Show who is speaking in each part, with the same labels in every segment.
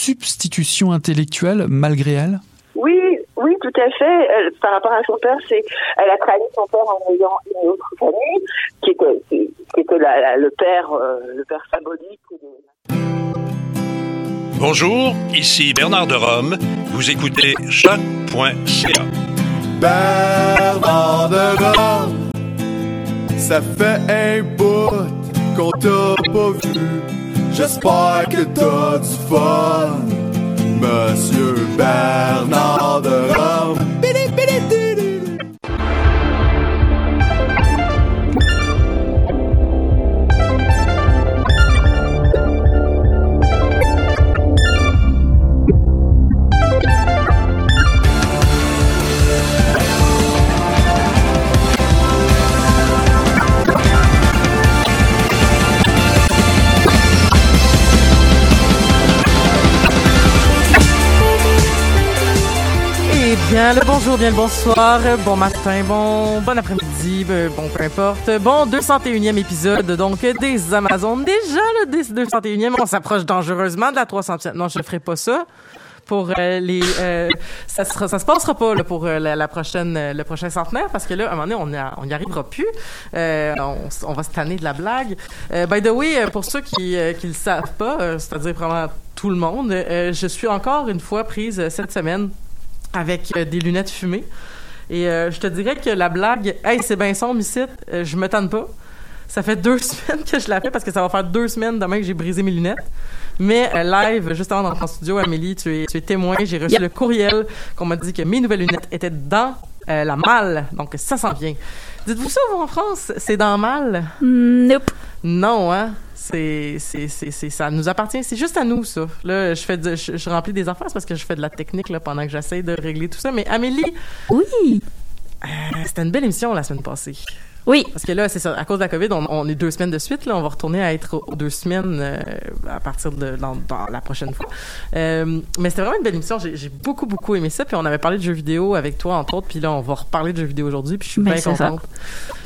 Speaker 1: substitution intellectuelle malgré elle?
Speaker 2: Oui, oui, tout à fait. par rapport à son père, c'est elle a trahi son père en ayant une autre famille qui était, qui, était le père, euh, le père symbolique.
Speaker 3: Bonjour, ici Bernard de Rome. Vous écoutez choc.ca.
Speaker 4: Bernard de Rome, ça fait un bout qu'on t'a pas vu. J'espère que t'as du fun, Monsieur Bernard de Rome.
Speaker 5: Bien le bonjour, bien le bonsoir, bon matin, bon bon après-midi, euh, bon peu importe. Bon 201e épisode donc des Amazones. Déjà le 201e, on s'approche dangereusement de la 300e. Non, je ne ferai pas ça pour euh, les euh, ça se ça se passera pas là, pour la, prochaine le prochain centenaire parce que là à un moment donné on n'y arrivera plus on, on, va se tanner de la blague by the way pour ceux qui qui le savent pas c'est-à-dire vraiment tout le monde je suis encore une fois prise cette semaine avec euh, des lunettes fumées. Et euh, je te dirais que la blague, hey, c'est bien sombre ici, euh, je me tente pas. Ça fait deux semaines que je la fais parce que ça va faire deux semaines demain que j'ai brisé mes lunettes. Mais live, juste avant dans ton studio, Amélie, tu es, tu es témoin. J'ai reçu le courriel qu'on m'a dit que mes nouvelles lunettes étaient dans la malle. Donc ça s'en vient. Dites-vous ça, vous, en France? C'est dans malle?
Speaker 6: Nope.
Speaker 5: Non, hein? C'est, c'est, c'est, ça nous appartient. C'est juste à nous, ça. Là, je fais je, remplis des affaires parce que je fais de la technique là, pendant que j'essaie de régler tout ça. Mais Amélie.
Speaker 6: Oui.
Speaker 5: Euh, c'était une belle émission la semaine passée.
Speaker 6: Oui.
Speaker 5: Parce que là, c'est ça. À cause de la COVID, on, est deux semaines de suite. Là, on va retourner à être deux semaines euh, à partir de dans, la prochaine fois. Euh, mais c'était vraiment une belle émission. J'ai beaucoup, beaucoup aimé ça. Puis on avait parlé de jeux vidéo avec toi, entre autres. Puis là, on va reparler de jeux vidéo aujourd'hui. Puis je suis ben, bien contente.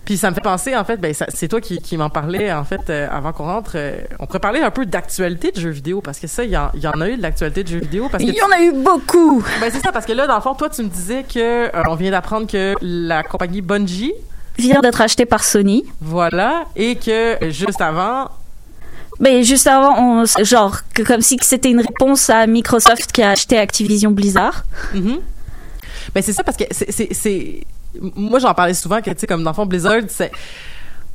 Speaker 5: Puis ça me fait penser, en fait, ben, c'est toi qui, qui m'en parlais, en fait, euh, avant qu'on rentre. on pourrait parler un peu d'actualité de jeux vidéo. Parce que ça, il y, en a eu de l'actualité de jeux vidéo. Parce
Speaker 6: il y en a eu beaucoup.
Speaker 5: Ben, c'est ça. Parce que là, dans le fond, toi, tu me disais que on vient d'apprendre que la compagnie Bungie
Speaker 6: vient d'être acheté par Sony.
Speaker 5: Voilà, et que juste avant,
Speaker 6: mais juste avant, on, genre, que comme si c'était une réponse à Microsoft qui a acheté Activision Blizzard.
Speaker 5: Mm Ben c'est ça parce que c'est, moi j'en parlais souvent que tu sais comme dans le fond Blizzard c'est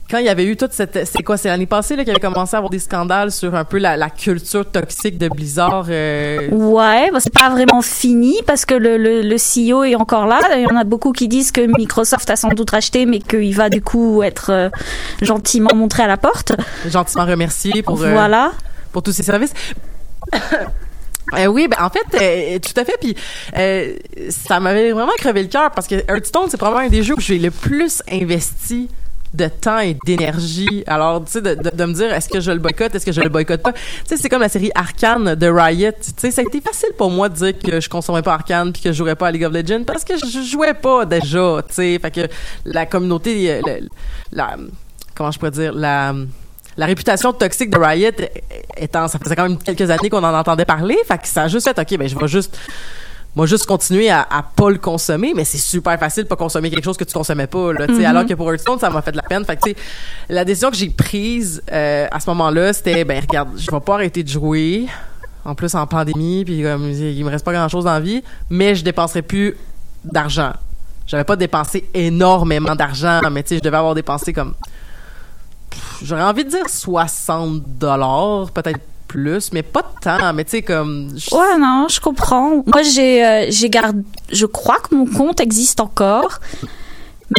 Speaker 5: quand il y avait eu toute cette c'est quoi c'est l'année passée là qu'il avait commencé à avoir des scandales sur un peu la, la culture toxique de Blizzard euh...
Speaker 6: ouais bah c'est pas vraiment fini parce que le, le, le, CEO est encore là. Il y en a beaucoup qui disent que Microsoft a sans doute racheté mais qu'il va du coup être euh, gentiment montré à la porte.
Speaker 5: Gentiment remercié pour euh,
Speaker 6: voilà.
Speaker 5: pour tous ses services. Euh, oui, ben en fait, euh, tout à fait. Puis euh, ça m'avait vraiment crevé le cœur parce que Hearthstone, c'est probablement un des jeux où j'ai le plus investi de temps et d'énergie. Alors, tu sais, de, de, me dire, est-ce que je le boycotte, est-ce que je le boycotte pas? Tu sais, c'est comme la série Arcane de Riot. Tu sais, ça a été facile pour moi de dire que je consommais pas Arcane puis que je jouerais pas à League of Legends parce que je jouais pas déjà, tu sais. Fait que la communauté, la, la, comment je pourrais dire, la, la réputation toxique de Riot étant, ça faisait quand même quelques années qu'on en entendait parler. Fait que ça a juste fait, OK, ben, je vais juste, moi juste continuer à, à pas le consommer, mais c'est super facile de pas consommer quelque chose que tu consommais pas. Là, mm Alors que pour Hearthstone, ça m'a fait de la peine. Fait que, la décision que j'ai prise euh, à ce moment-là, c'était ben regarde, je vais pas arrêter de jouer. En plus en pandémie, puis comme il me reste pas grand-chose en vie, mais je dépenserai plus d'argent. J'avais pas dépensé énormément d'argent, mais tu sais, je devais avoir dépensé comme j'aurais envie de dire 60 dollars, peut-être plus, mais pas de temps. Mais tu sais, comme.
Speaker 6: Ouais, non, je comprends. Moi, j'ai, euh. Je crois que mon compte existe encore.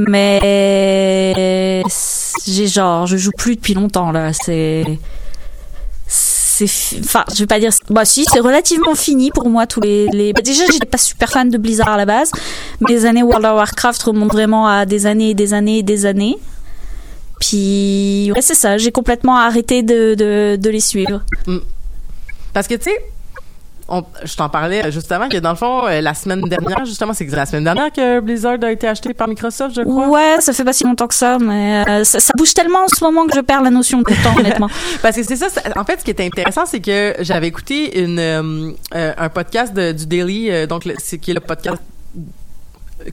Speaker 6: Mais. J'ai genre. Je joue plus depuis longtemps, là. C'est. Enfin, je vais pas dire. Bah, si, c'est relativement fini pour moi, tous les. les... Bah, déjà, j'étais pas super fan de Blizzard à la base. Mes années World of Warcraft remontent vraiment à des années et des années et des années. Puis, ouais, c'est ça, j'ai complètement arrêté de, de, de les suivre. Mm.
Speaker 5: Parce que, tu sais, on, je t'en parlais justement que dans le fond, euh, la semaine dernière, justement, c'est la semaine dernière que Blizzard a été acheté par Microsoft, je crois.
Speaker 6: Ouais, ça fait pas si longtemps que ça, mais euh, ça, ça bouge tellement en ce moment que je perds la notion de temps, honnêtement.
Speaker 5: Parce que c'est ça, en fait, ce qui était intéressant, c'est que j'avais écouté une, euh, euh, un podcast de- du Daily, euh, donc le- c'est qui est le podcast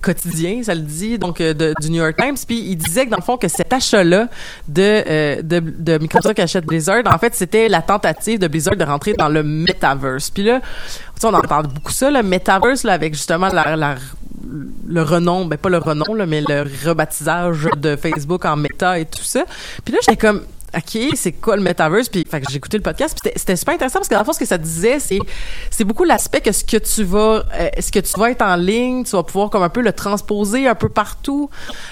Speaker 5: quotidien, ça le dit, donc euh, du New York Times, puis il disait que dans le fond que cet achat-là de, euh, de, de Microsoft qui achète Blizzard, en fait, c'était la tentative de Blizzard de rentrer dans le metaverse. Puis là, on entend beaucoup ça, le metaverse, là, avec justement la, le renom, ben pas le renom, là, mais le rebaptisage de Facebook en Meta et tout ça. Puis là, j'étais comme, OK, c'est quoi le metaverse? Puis, j'ai écouté le podcast, puis c'était- super intéressant parce que dans le fond, ce que ça disait, c'est, c'est beaucoup l'aspect que ce que tu vas, euh, ce que tu vas être en ligne, tu vas pouvoir comme un peu le transposer un peu partout.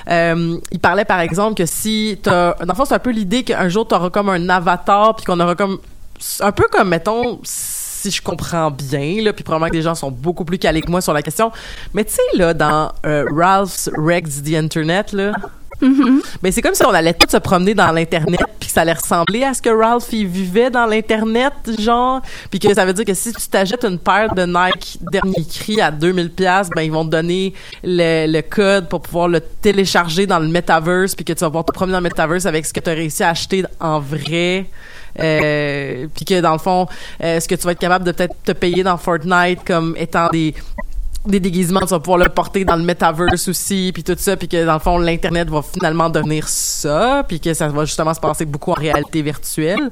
Speaker 5: Euh, il parlait par exemple que si t'as, dans le fond, c'est un peu l'idée qu'un jour tu auras comme un avatar, puis qu'on aura comme, un peu comme, mettons, si je comprends bien, là, puis probablement que les gens sont beaucoup plus calés que moi sur la question. Mais tu sais, là, dans euh, Ralph's Rex the Internet, là, ben c'est comme si on allait tous se promener dans l'internet puis que ça allait ressembler à ce que Ralph il vivait dans l'internet genre. Puis que ça veut dire que si tu t'achètes une paire de Nike dernier cri à 2000 pièces ben ils vont te donner le, le code pour pouvoir le télécharger dans le metaverse puis que tu vas pouvoir te promener dans le metaverse avec ce que tu as réussi à acheter en vrai. Euh, puis que dans le fond euh, ce que tu vas être capable de peut-être te payer dans Fortnite comme étant des des déguisements, tu vas pouvoir le porter dans le metaverse aussi, puis tout ça, puis que dans le fond, l'Internet va finalement devenir ça, puis que ça va justement se passer beaucoup en réalité virtuelle.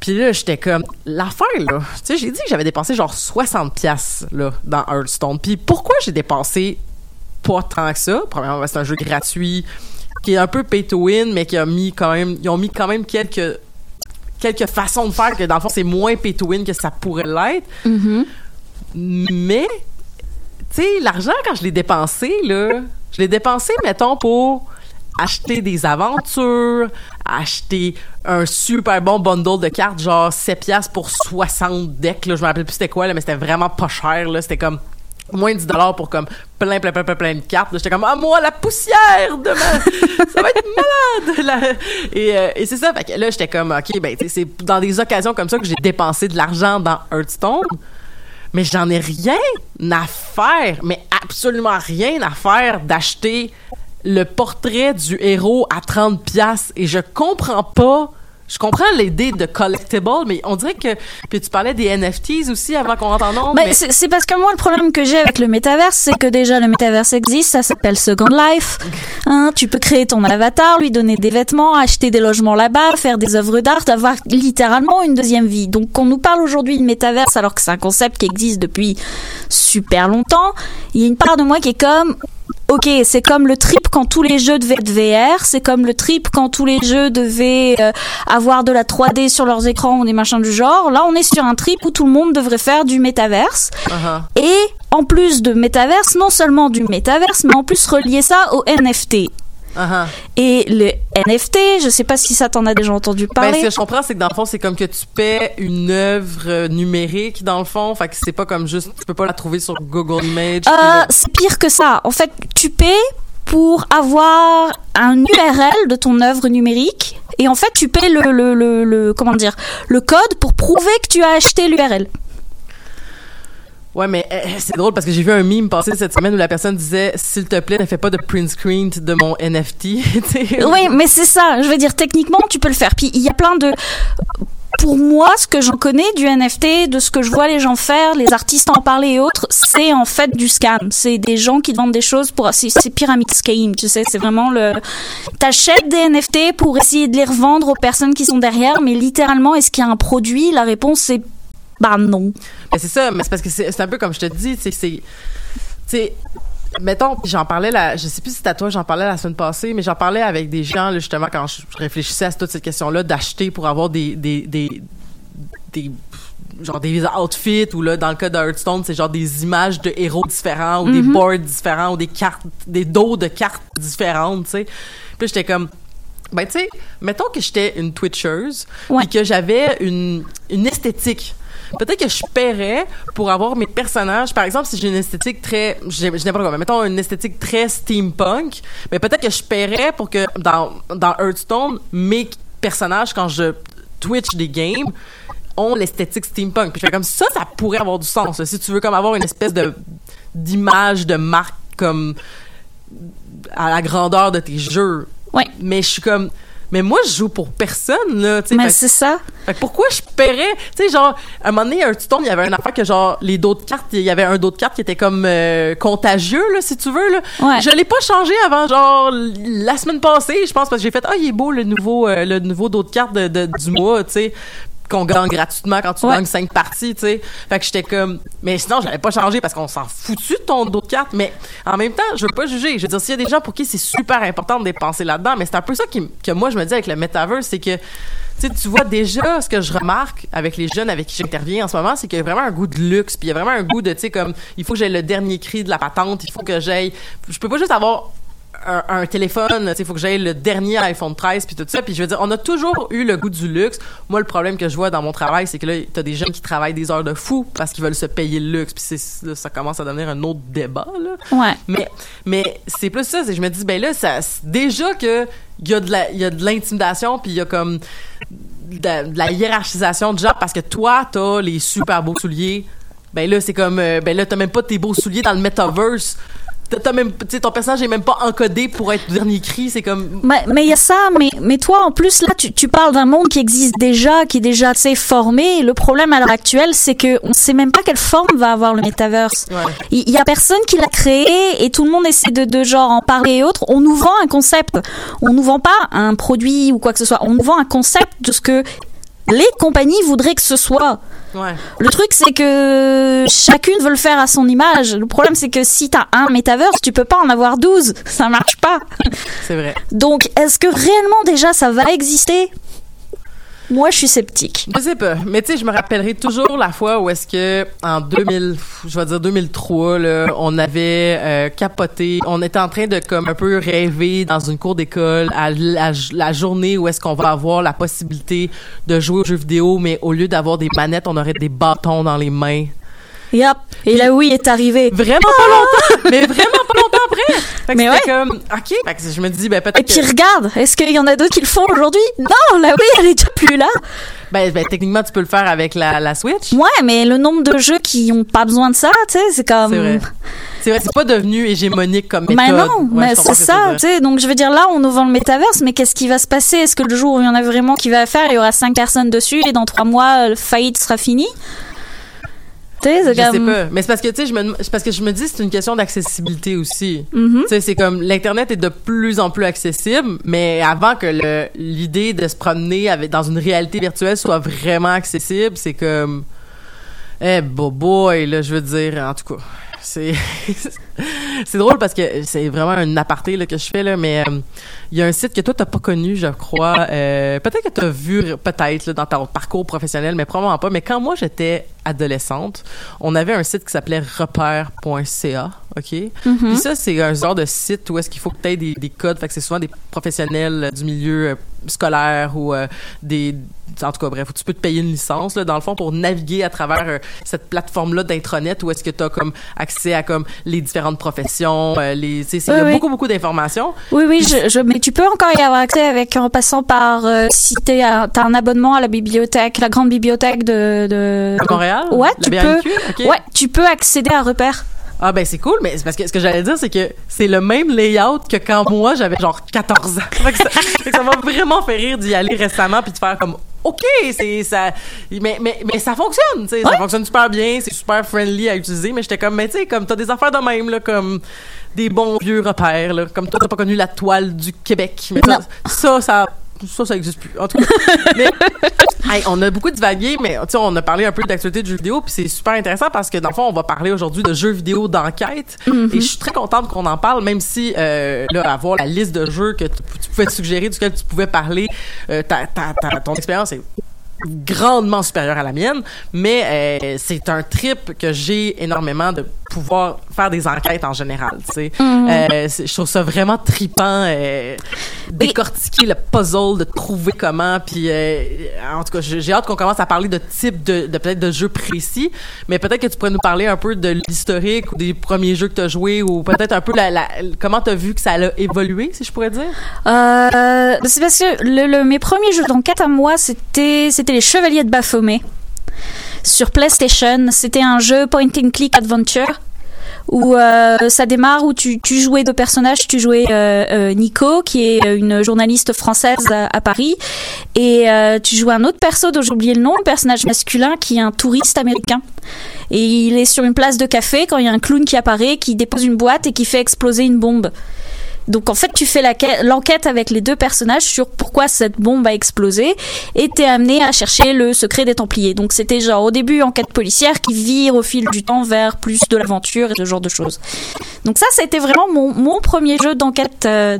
Speaker 5: Puis là, j'étais comme, l'affaire, là, tu sais, j'ai dit que j'avais dépensé genre 60 pièces là, dans Hearthstone. Puis pourquoi j'ai dépensé pas tant que ça? Premièrement, c'est un jeu gratuit qui est un peu pay to win, mais qui a mis quand même, ils ont mis quand même quelques quelques façons de faire que dans le fond c'est moins pay to win que ça pourrait l'être. Mais sais, l'argent, quand je l'ai dépensé, là, je l'ai dépensé, mettons, pour acheter des aventures, acheter un super bon bundle de cartes, genre 7 piastres pour 60 decks, là, je me rappelle plus c'était quoi, là, mais c'était vraiment pas cher, là, c'était comme moins de 10 dollars pour comme plein, plein, plein, plein, plein de cartes. J'étais comme, ah, moi, la poussière demain! ça va être malade! là. Et, euh, et c'est ça, fait que là, j'étais comme, OK, ben, c'est dans des occasions comme ça que j'ai dépensé de l'argent dans Hearthstone mais j'en ai rien à faire, mais absolument rien à faire d'acheter le portrait du héros à 30 pièces et je comprends pas je comprends l'idée de collectible mais on dirait que puis tu parlais des NFTs aussi avant qu'on rentre en nombre
Speaker 6: Ben, c'est c'est parce que moi, le problème que j'ai avec le métaverse, c'est que déjà, le métaverse existe, ça s'appelle Second Life. Hein, tu peux créer ton avatar, lui donner des vêtements, acheter des logements là-bas, faire des œuvres d'art, avoir littéralement une deuxième vie. Donc, qu'on nous parle aujourd'hui de métaverse alors que c'est un concept qui existe depuis super longtemps, il y a une part de moi qui est comme, Ok, c'est comme le trip quand tous les jeux devaient être VR, c'est comme le trip quand tous les jeux devaient euh, avoir de la 3D sur leurs écrans ou des machins du genre. Là, on est sur un trip où tout le monde devrait faire du métaverse.
Speaker 5: Uh-huh.
Speaker 6: Et en plus de métaverse, non seulement du métaverse, mais en plus relier ça au NFT.
Speaker 5: Uh-huh.
Speaker 6: Et le NFT, je sais pas si ça t'en a déjà entendu
Speaker 5: Ben,
Speaker 6: parler.
Speaker 5: ce que je comprends, c'est que dans le fond, c'est comme que tu paies une œuvre euh, numérique, dans le fond. Fait que c'est pas comme juste, tu peux pas la trouver sur Google Image. puis
Speaker 6: Euh, c'est pire que ça. En fait, tu paies pour avoir un URL de ton œuvre numérique et en fait tu paies le, le, le, le- comment dire le code pour prouver que tu as acheté l'URL.
Speaker 5: Ouais, mais euh, c'est drôle parce que j'ai vu un meme passer cette semaine où la personne disait S'il te plaît, ne fais pas de print screen de mon NFT.
Speaker 6: Oui, mais c'est ça. Je veux dire, techniquement, tu peux le faire. Puis il y a plein de. Pour moi, ce que j'en connais du NFT, de ce que je vois les gens faire, les artistes en parler et autres, c'est en fait du scam. C'est des gens qui vendent des choses pour. C'est pyramide scheme, tu sais. C'est vraiment le. T'achètes des NFT pour essayer de les revendre aux personnes qui sont derrière, mais littéralement, est-ce qu'il y a un produit? La réponse c'est. Bah non.
Speaker 5: Mais c'est ça, mais c'est parce que c'est c'est un peu comme je te dis, c'est. c'est- Tu mettons, j'en parlais, la, je sais plus si c'était à toi, j'en parlais la semaine passée, mais j'en parlais avec des gens, là, justement, quand je réfléchissais à toute cette question-là, d'acheter pour avoir des. des, des, des genre des outfits ou là dans le cas de Hearthstone c'est genre des images de héros différents ou des boards différents ou des cartes des dos de cartes différentes tu sais puis j'étais comme ben tu sais mettons que j'étais une twitcheuse
Speaker 6: Ouais.
Speaker 5: puis que j'avais une une esthétique peut-être que je paierais pour avoir mes personnages par exemple si j'ai une esthétique très j'ai n'importe quoi mettons une esthétique très steampunk mais peut-être que je paierais pour que dans dans Hearthstone mes personnages quand je Twitch des games ont l'esthétique steampunk. Puis je fais comme ça, ça pourrait avoir du sens. là. Si tu veux comme avoir une espèce de d'image de marque comme à la grandeur de tes jeux.
Speaker 6: Ouais.
Speaker 5: Mais je suis comme mais moi je joue pour personne là, tu.
Speaker 6: Mais c'est ça.
Speaker 5: fait que pourquoi je paierais? Tu sais genre à un moment donné un tuton il y avait une affaire que genre les dos de cartes il y avait un dos de cartes qui était comme euh, contagieux là si tu veux là
Speaker 6: Ouais.
Speaker 5: je l'ai pas changé avant genre la semaine passée je pense parce que j'ai fait ah il est beau le nouveau euh, le nouveau dos de cartes de, de- du mois tu sais qu'on gagne gratuitement quand tu
Speaker 6: Ouais.
Speaker 5: gagnes cinq parties, tu sais. Fait que j'étais comme, mais sinon, j'avais pas changé parce qu'on s'en foutu de ton dos de carte. Mais en même temps, je veux pas juger. Je veux dire, s'il y a des gens pour qui c'est super important de dépenser là-dedans, mais c'est un peu ça qui, que moi, je me dis avec le metaverse, c'est que, tu tu vois déjà ce que je remarque avec les jeunes avec qui j'interviens en ce moment, c'est qu'il y a vraiment un goût de luxe, puis il y a vraiment un goût de, tu sais, comme, il faut que j'aie le dernier cri de la patente, il faut que j'aille, je peux pas juste avoir un, un téléphone, sais, faut que j'aille le dernier iPhone 13 puis tout ça. Puis je veux dire, on a toujours eu le goût du luxe. Moi, le problème que je vois dans mon travail, c'est que là, t'as des jeunes qui travaillent des heures de fou parce qu'ils veulent se payer le luxe. Puis là, ça commence à devenir un autre débat, là.
Speaker 6: Ouais.
Speaker 5: Mais, mais c'est plus ça, je me dis, ben là, ça, déjà que il y a de la, il y a de l'intimidation puis il y a comme de, de la hiérarchisation de genre parce que toi, t'as les super beaux souliers. Ben là, c'est comme, euh, ben là, t'as même pas tes beaux souliers dans le metaverse. T'as- même, ton personnage est même pas encodé pour être dernier cri. C'est comme,
Speaker 6: Mais mais il y a ça, mais, mais toi en plus là tu, tu parles d'un monde qui existe déjà, qui est déjà assez formé. Le problème à l'heure actuelle, c'est que on sait même pas quelle forme va avoir le metaverse.
Speaker 5: Ouais.
Speaker 6: Il y, a personne qui l'a créé et tout le monde essaie de, de genre en parler et autres. On nous vend un concept. On nous vend pas un produit ou quoi que ce soit. On nous vend un concept de ce que les compagnies voudraient que ce soit.
Speaker 5: Ouais.
Speaker 6: Le truc, c'est que chacune veut le faire à son image. Le problème, c'est que si t'as un metaverse, tu peux pas en avoir 12. Ça marche pas.
Speaker 5: C'est vrai.
Speaker 6: Donc, est-ce que réellement déjà ça va exister? Moi, je suis sceptique.
Speaker 5: Je sais pas, mais tu sais, je me rappellerai toujours la fois où est-ce que en 2000, je vais dire 2003, là, on avait euh, capoté, on était en train de comme un peu rêver dans une cour d'école à la, la journée où est-ce qu'on va avoir la possibilité de jouer aux jeux vidéo, mais au lieu d'avoir des manettes, on aurait des bâtons dans les mains.
Speaker 6: Yep. Et là, oui, est arrivé.
Speaker 5: Vraiment pas longtemps, mais vraiment pas longtemps après. Fait que
Speaker 6: Mais
Speaker 5: comme, ok. Fait que je me dis, ben peut-être
Speaker 6: Et puis
Speaker 5: que,
Speaker 6: regarde, est-ce qu'il y en a d'autres qui le font aujourd'hui? Non, là oui, elle est déjà plus là.
Speaker 5: ben, ben, techniquement tu peux le faire avec la, la Switch.
Speaker 6: Ouais, mais le nombre de jeux qui ont pas besoin de ça, tu sais, c'est comme.
Speaker 5: C'est vrai. C'est vrai, c'est pas devenu hégémonique comme méthode.
Speaker 6: Mais non,
Speaker 5: Ouais,
Speaker 6: mais c'est ça, tu sais. Donc je veux dire, là, on nous vend le métaverse, mais qu'est-ce qui va se passer? Est-ce que le jour où il y en a vraiment qui va faire, il y aura cinq personnes dessus et dans trois mois, le faillite sera fini? C'est
Speaker 5: Je sais
Speaker 6: comme.
Speaker 5: pas, mais c'est parce que tu sais, je me, parce que je me dis c'est une question d'accessibilité aussi.
Speaker 6: Mhm.
Speaker 5: Tu sais, c'est comme l'internet est de plus en plus accessible, mais avant que le l'idée de se promener avec dans une réalité virtuelle soit vraiment accessible, c'est comme, eh bo boy là, je veux dire, en tout cas, c'est c'est drôle parce que c'est vraiment un aparté là, que je fais là, mais euh, il y a un site que toi t'as pas connu, je crois. Euh, peut-être que t'as vu peut-être là, dans ton parcours professionnel, mais probablement pas. Mais quand moi j'étais adolescente, on avait un site qui s'appelait repère.ca, ok? Puis ça c'est un genre de site où est-ce qu'il faut que t'aies des, des codes, fait que c'est souvent des professionnels du milieu euh, scolaire ou euh, des en tout cas bref où tu peux te payer une licence là dans le fond pour naviguer à travers euh, cette plateforme là d'intranet où est-ce que tu as comme accès à comme les différentes professions euh, les tu il y a
Speaker 6: oui.
Speaker 5: beaucoup beaucoup d'informations
Speaker 6: Oui, oui, je, je- mais tu peux encore y avoir accès avec en passant par euh, si t'es un- t'as un abonnement à la bibliothèque, la grande bibliothèque de. de
Speaker 5: à Montréal?
Speaker 6: Ouais, tu peux. Ouais, tu peux accéder à repère.
Speaker 5: ah ben c'est cool mais c'est parce que ce que j'allais dire c'est que c'est le même layout que quand moi j'avais genre 14 ans ça ça m'a vraiment fait rire d'y aller récemment puis de faire comme OK, c'est ça mais mais mais ça fonctionne, tu sais, ça fonctionne super bien, c'est super friendly à utiliser, mais j'étais comme mais tu sais comme t'as des affaires de même là comme des bons vieux repères là, comme toi t'as pas connu la toile du Québec, mais ça, ça ça ça, ça existe plus. En tout cas, mais hey, on a beaucoup divagué, mais on a parlé un peu d'actualité de jeux vidéo, puis c'est super intéressant parce que dans le fond, on va parler aujourd'hui de jeux vidéo d'enquête. Et je suis très contente qu'on en parle, même si euh, là, avoir la liste de jeux que tu, tu pouvais te suggérer, duquel tu pouvais parler, euh, ta, ta, ta- ton expérience est grandement supérieure à la mienne, mais euh, c'est un trip que j'ai énormément de pouvoir faire des enquêtes en général. Tu sais, Euh, c'est- je trouve ça vraiment tripant, euh, décortiquer le puzzle, de trouver comment. Puis, euh, en tout cas, j'ai hâte qu'on commence à parler de type de, de peut-être de jeux précis, mais peut-être que tu pourrais nous parler un peu de l'historique ou des premiers jeux que tu as joués ou peut-être un peu la, la, comment tu as vu que ça a évolué, si je pourrais dire?
Speaker 6: Euh, c'est parce que le, le- mes premiers jeux d'enquête à moi, c'était c'était les Chevaliers de Baphomet. Sur PlayStation. C'était un jeu point and click adventure où euh, ça démarre où tu, jouais deux personnages, tu jouais euh, euh, Nico qui est une journaliste française à, Paris et tu jouais un autre perso dont j'ai oublié le nom, le personnage masculin qui est un touriste américain et il est sur une place de café quand il y a un clown qui apparaît, qui dépose une boîte et qui fait exploser une bombe. Donc en fait, tu fais l'enquête avec les deux personnages sur pourquoi cette bombe a explosé et t'es amené à chercher le secret des Templiers. Donc c'était genre au début enquête policière qui vire au fil du temps vers plus de l'aventure et ce genre de choses. Donc ça, c'était vraiment mon, mon premier jeu d'enquête euh,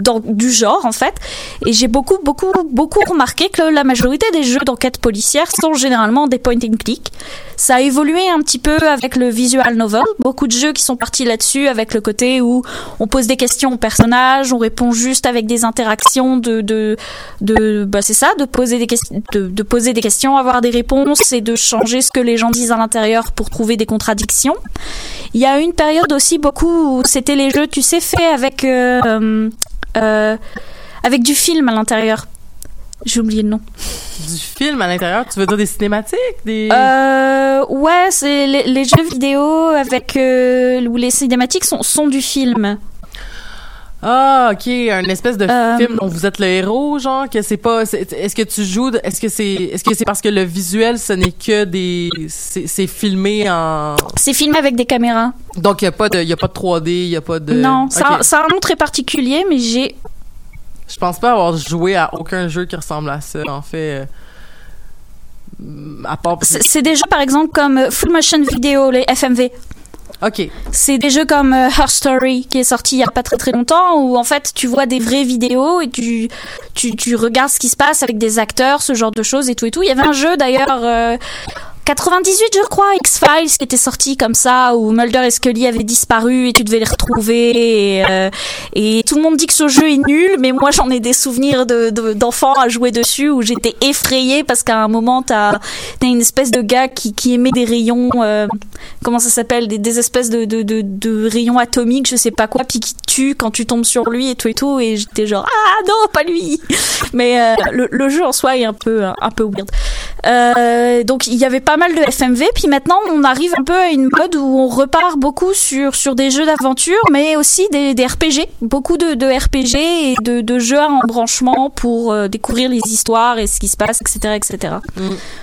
Speaker 6: du genre en fait. Et j'ai beaucoup, beaucoup, beaucoup remarqué que la majorité des jeux d'enquête policière sont généralement des point and click. Ça a évolué un petit peu avec le visual novel. Beaucoup de jeux qui sont partis là-dessus avec le côté où on pose des questions aux personnages, on répond juste avec des interactions de, de, de bah c'est ça, de poser des questions, de, de poser des questions, avoir des réponses et de changer ce que les gens disent à l'intérieur pour trouver des contradictions. Il y a une période aussi beaucoup où c'était les jeux, tu sais, faits avec euh, euh, avec du film à l'intérieur. J'ai oublié le nom.
Speaker 5: Du film à l'intérieur, tu veux dire des cinématiques? Des...
Speaker 6: Euh, ouais, c'est les, les jeux vidéo avec euh, où les cinématiques sont, sont du film.
Speaker 5: Ah, ok, un espèce de
Speaker 6: Euh,
Speaker 5: film dont vous êtes le héros, genre que c'est pas. Est-ce que tu joues Est-ce que c'est Est-ce que c'est parce que le visuel, ce n'est que des. C'est filmé en.
Speaker 6: C'est filmé avec des caméras.
Speaker 5: Donc il y a pas de, il y a pas de 3D, il y a pas de.
Speaker 6: non, ça,
Speaker 5: Ok.
Speaker 6: ça a un nom très particulier, mais j'ai
Speaker 5: Je pense pas avoir joué à aucun jeu qui ressemble à ça. En fait, euh, à part.
Speaker 6: c'est des jeux par exemple comme Full Motion Video, les FMV. C'est des jeux comme euh, Her Story qui est sorti il y a pas très très longtemps où en fait tu vois des vraies vidéos et tu tu, tu regardes ce qui se passe avec des acteurs, ce genre de choses et tout et tout. Il y avait un jeu d'ailleurs euh, 98 je crois, X-Files qui était sorti comme ça où Mulder et Scully avaient disparu et tu devais les retrouver et, euh, tout le monde dit que ce jeu est nul mais moi j'en ai des souvenirs de de- d'enfants à jouer dessus où j'étais effrayée parce qu'à un moment t'as t'as une espèce de gars qui, qui émet des rayons euh, comment ça s'appelle des, espèces de, de, de, de rayons atomiques je sais pas quoi puis qui tue quand tu tombes sur lui et tout et tout et j'étais genre ah non pas lui. Mais euh, le, le jeu en soi est un peu un peu weird. Donc il y avait pas mal de FMV puis maintenant on arrive un peu à une mode où on repart beaucoup sur sur des jeux d'aventure mais aussi des, des RPG beaucoup de, de RPG et de, de jeux en branchement pour euh, découvrir les histoires et ce qui se passe etc etc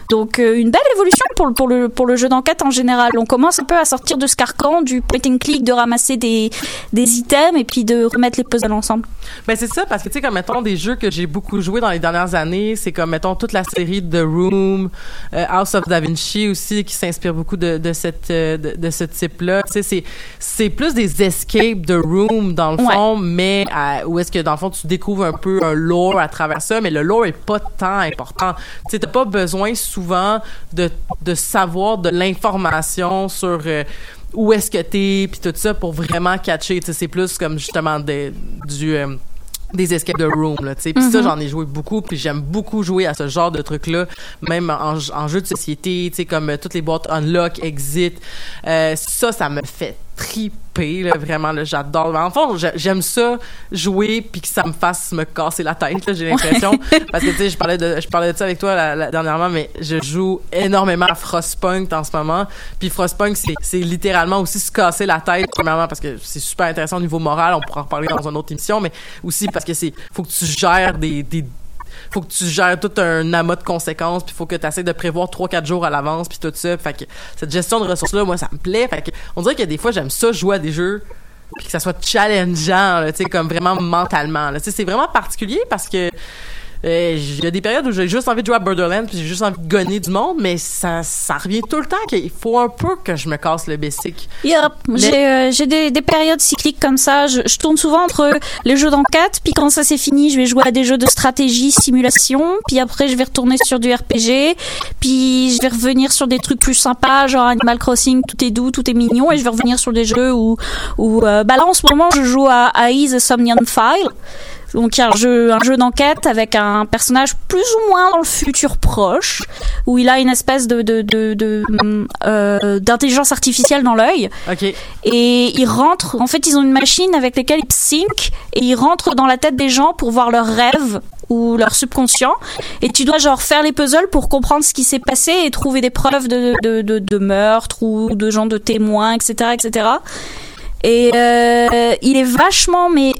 Speaker 6: donc euh, une belle évolution pour, le- pour le pour le jeu d'enquête en général. On commence un peu à sortir de ce carcan du point and click de ramasser des des items et puis de remettre les puzzles ensemble.
Speaker 5: Ben c'est ça parce que tu sais comme mettons des jeux que j'ai beaucoup joué dans les dernières années, c'est comme mettons toute la série The Room, euh, House of Da Vinci aussi qui s'inspire beaucoup de, de cette euh, de, de ce type-là. C'est c'est plus des escapes de room dans le
Speaker 6: Ouais.
Speaker 5: fond, mais où est-ce que dans le fond tu découvres un peu un lore à travers ça, mais le lore est pas tant important. Tu t'as pas besoin souvent de de savoir de l'information sur euh, où est-ce que t'es puis tout ça pour vraiment catcher c'est plus comme justement des du euh, des escape de room là tu sais. Puis ça j'en ai joué beaucoup puis j'aime beaucoup jouer à ce genre de trucs là même en, en jeu de société tu sais comme euh, toutes les boîtes unlock exit. Euh, ça ça me fait triper là, vraiment là j'adore. En fond j'a- j'aime ça jouer puis que ça me fasse me casser la tête là, j'ai l'impression. Parce que tu sais je parlais de je parlais de ça avec toi la- la- dernièrement mais je joue énormément à Frostpunk en ce moment. Puis Frostpunk c'est c'est littéralement aussi se casser la tête premièrement parce que c'est super intéressant au niveau moral on pourra en reparler dans une autre émission mais aussi parce que c'est faut que tu gères des, des faut que tu gères tout un amas de conséquences puis faut que tu essaies de prévoir 3 4 jours à l'avance puis tout ça. Fait que cette gestion de ressources là moi ça me plaît. Fait que on dirait que des fois j'aime ça jouer à des jeux puis que ça soit challengeant tu sais comme vraiment mentalement tu sais c'est vraiment particulier parce que il y a des périodes où j'ai juste envie de jouer à Borderlands puis j'ai juste envie de gonner du monde mais ça ça revient tout le temps qu'il faut un peu que je me casse le basic
Speaker 6: Yep. J'ai euh, j'ai des, des périodes cycliques comme ça. Je, je tourne souvent entre les jeux d'enquête, puis quand ça c'est fini, je vais jouer à des jeux de stratégie, simulation, puis après je vais retourner sur du RPG, puis je vais revenir sur des trucs plus sympas, genre Animal Crossing, tout est doux, tout est mignon, et je vais revenir sur des jeux où, où euh, bah là en ce moment je joue à, à Is a Somnian File. Donc il y a un jeu, un jeu d'enquête avec un personnage plus ou moins dans le futur proche, où il a une espèce de de de, de, euh, d'intelligence artificielle dans l'œil,
Speaker 5: ok
Speaker 6: et il rentre. En fait, ils ont une machine avec laquelle ils sync et ils rentrent dans la tête des gens pour voir leurs rêves ou leur subconscient et tu dois genre faire les puzzles pour comprendre ce qui s'est passé et trouver des preuves de, de, de, de meurtre ou de gens de témoins, etc., etc. Et euh, il est vachement mais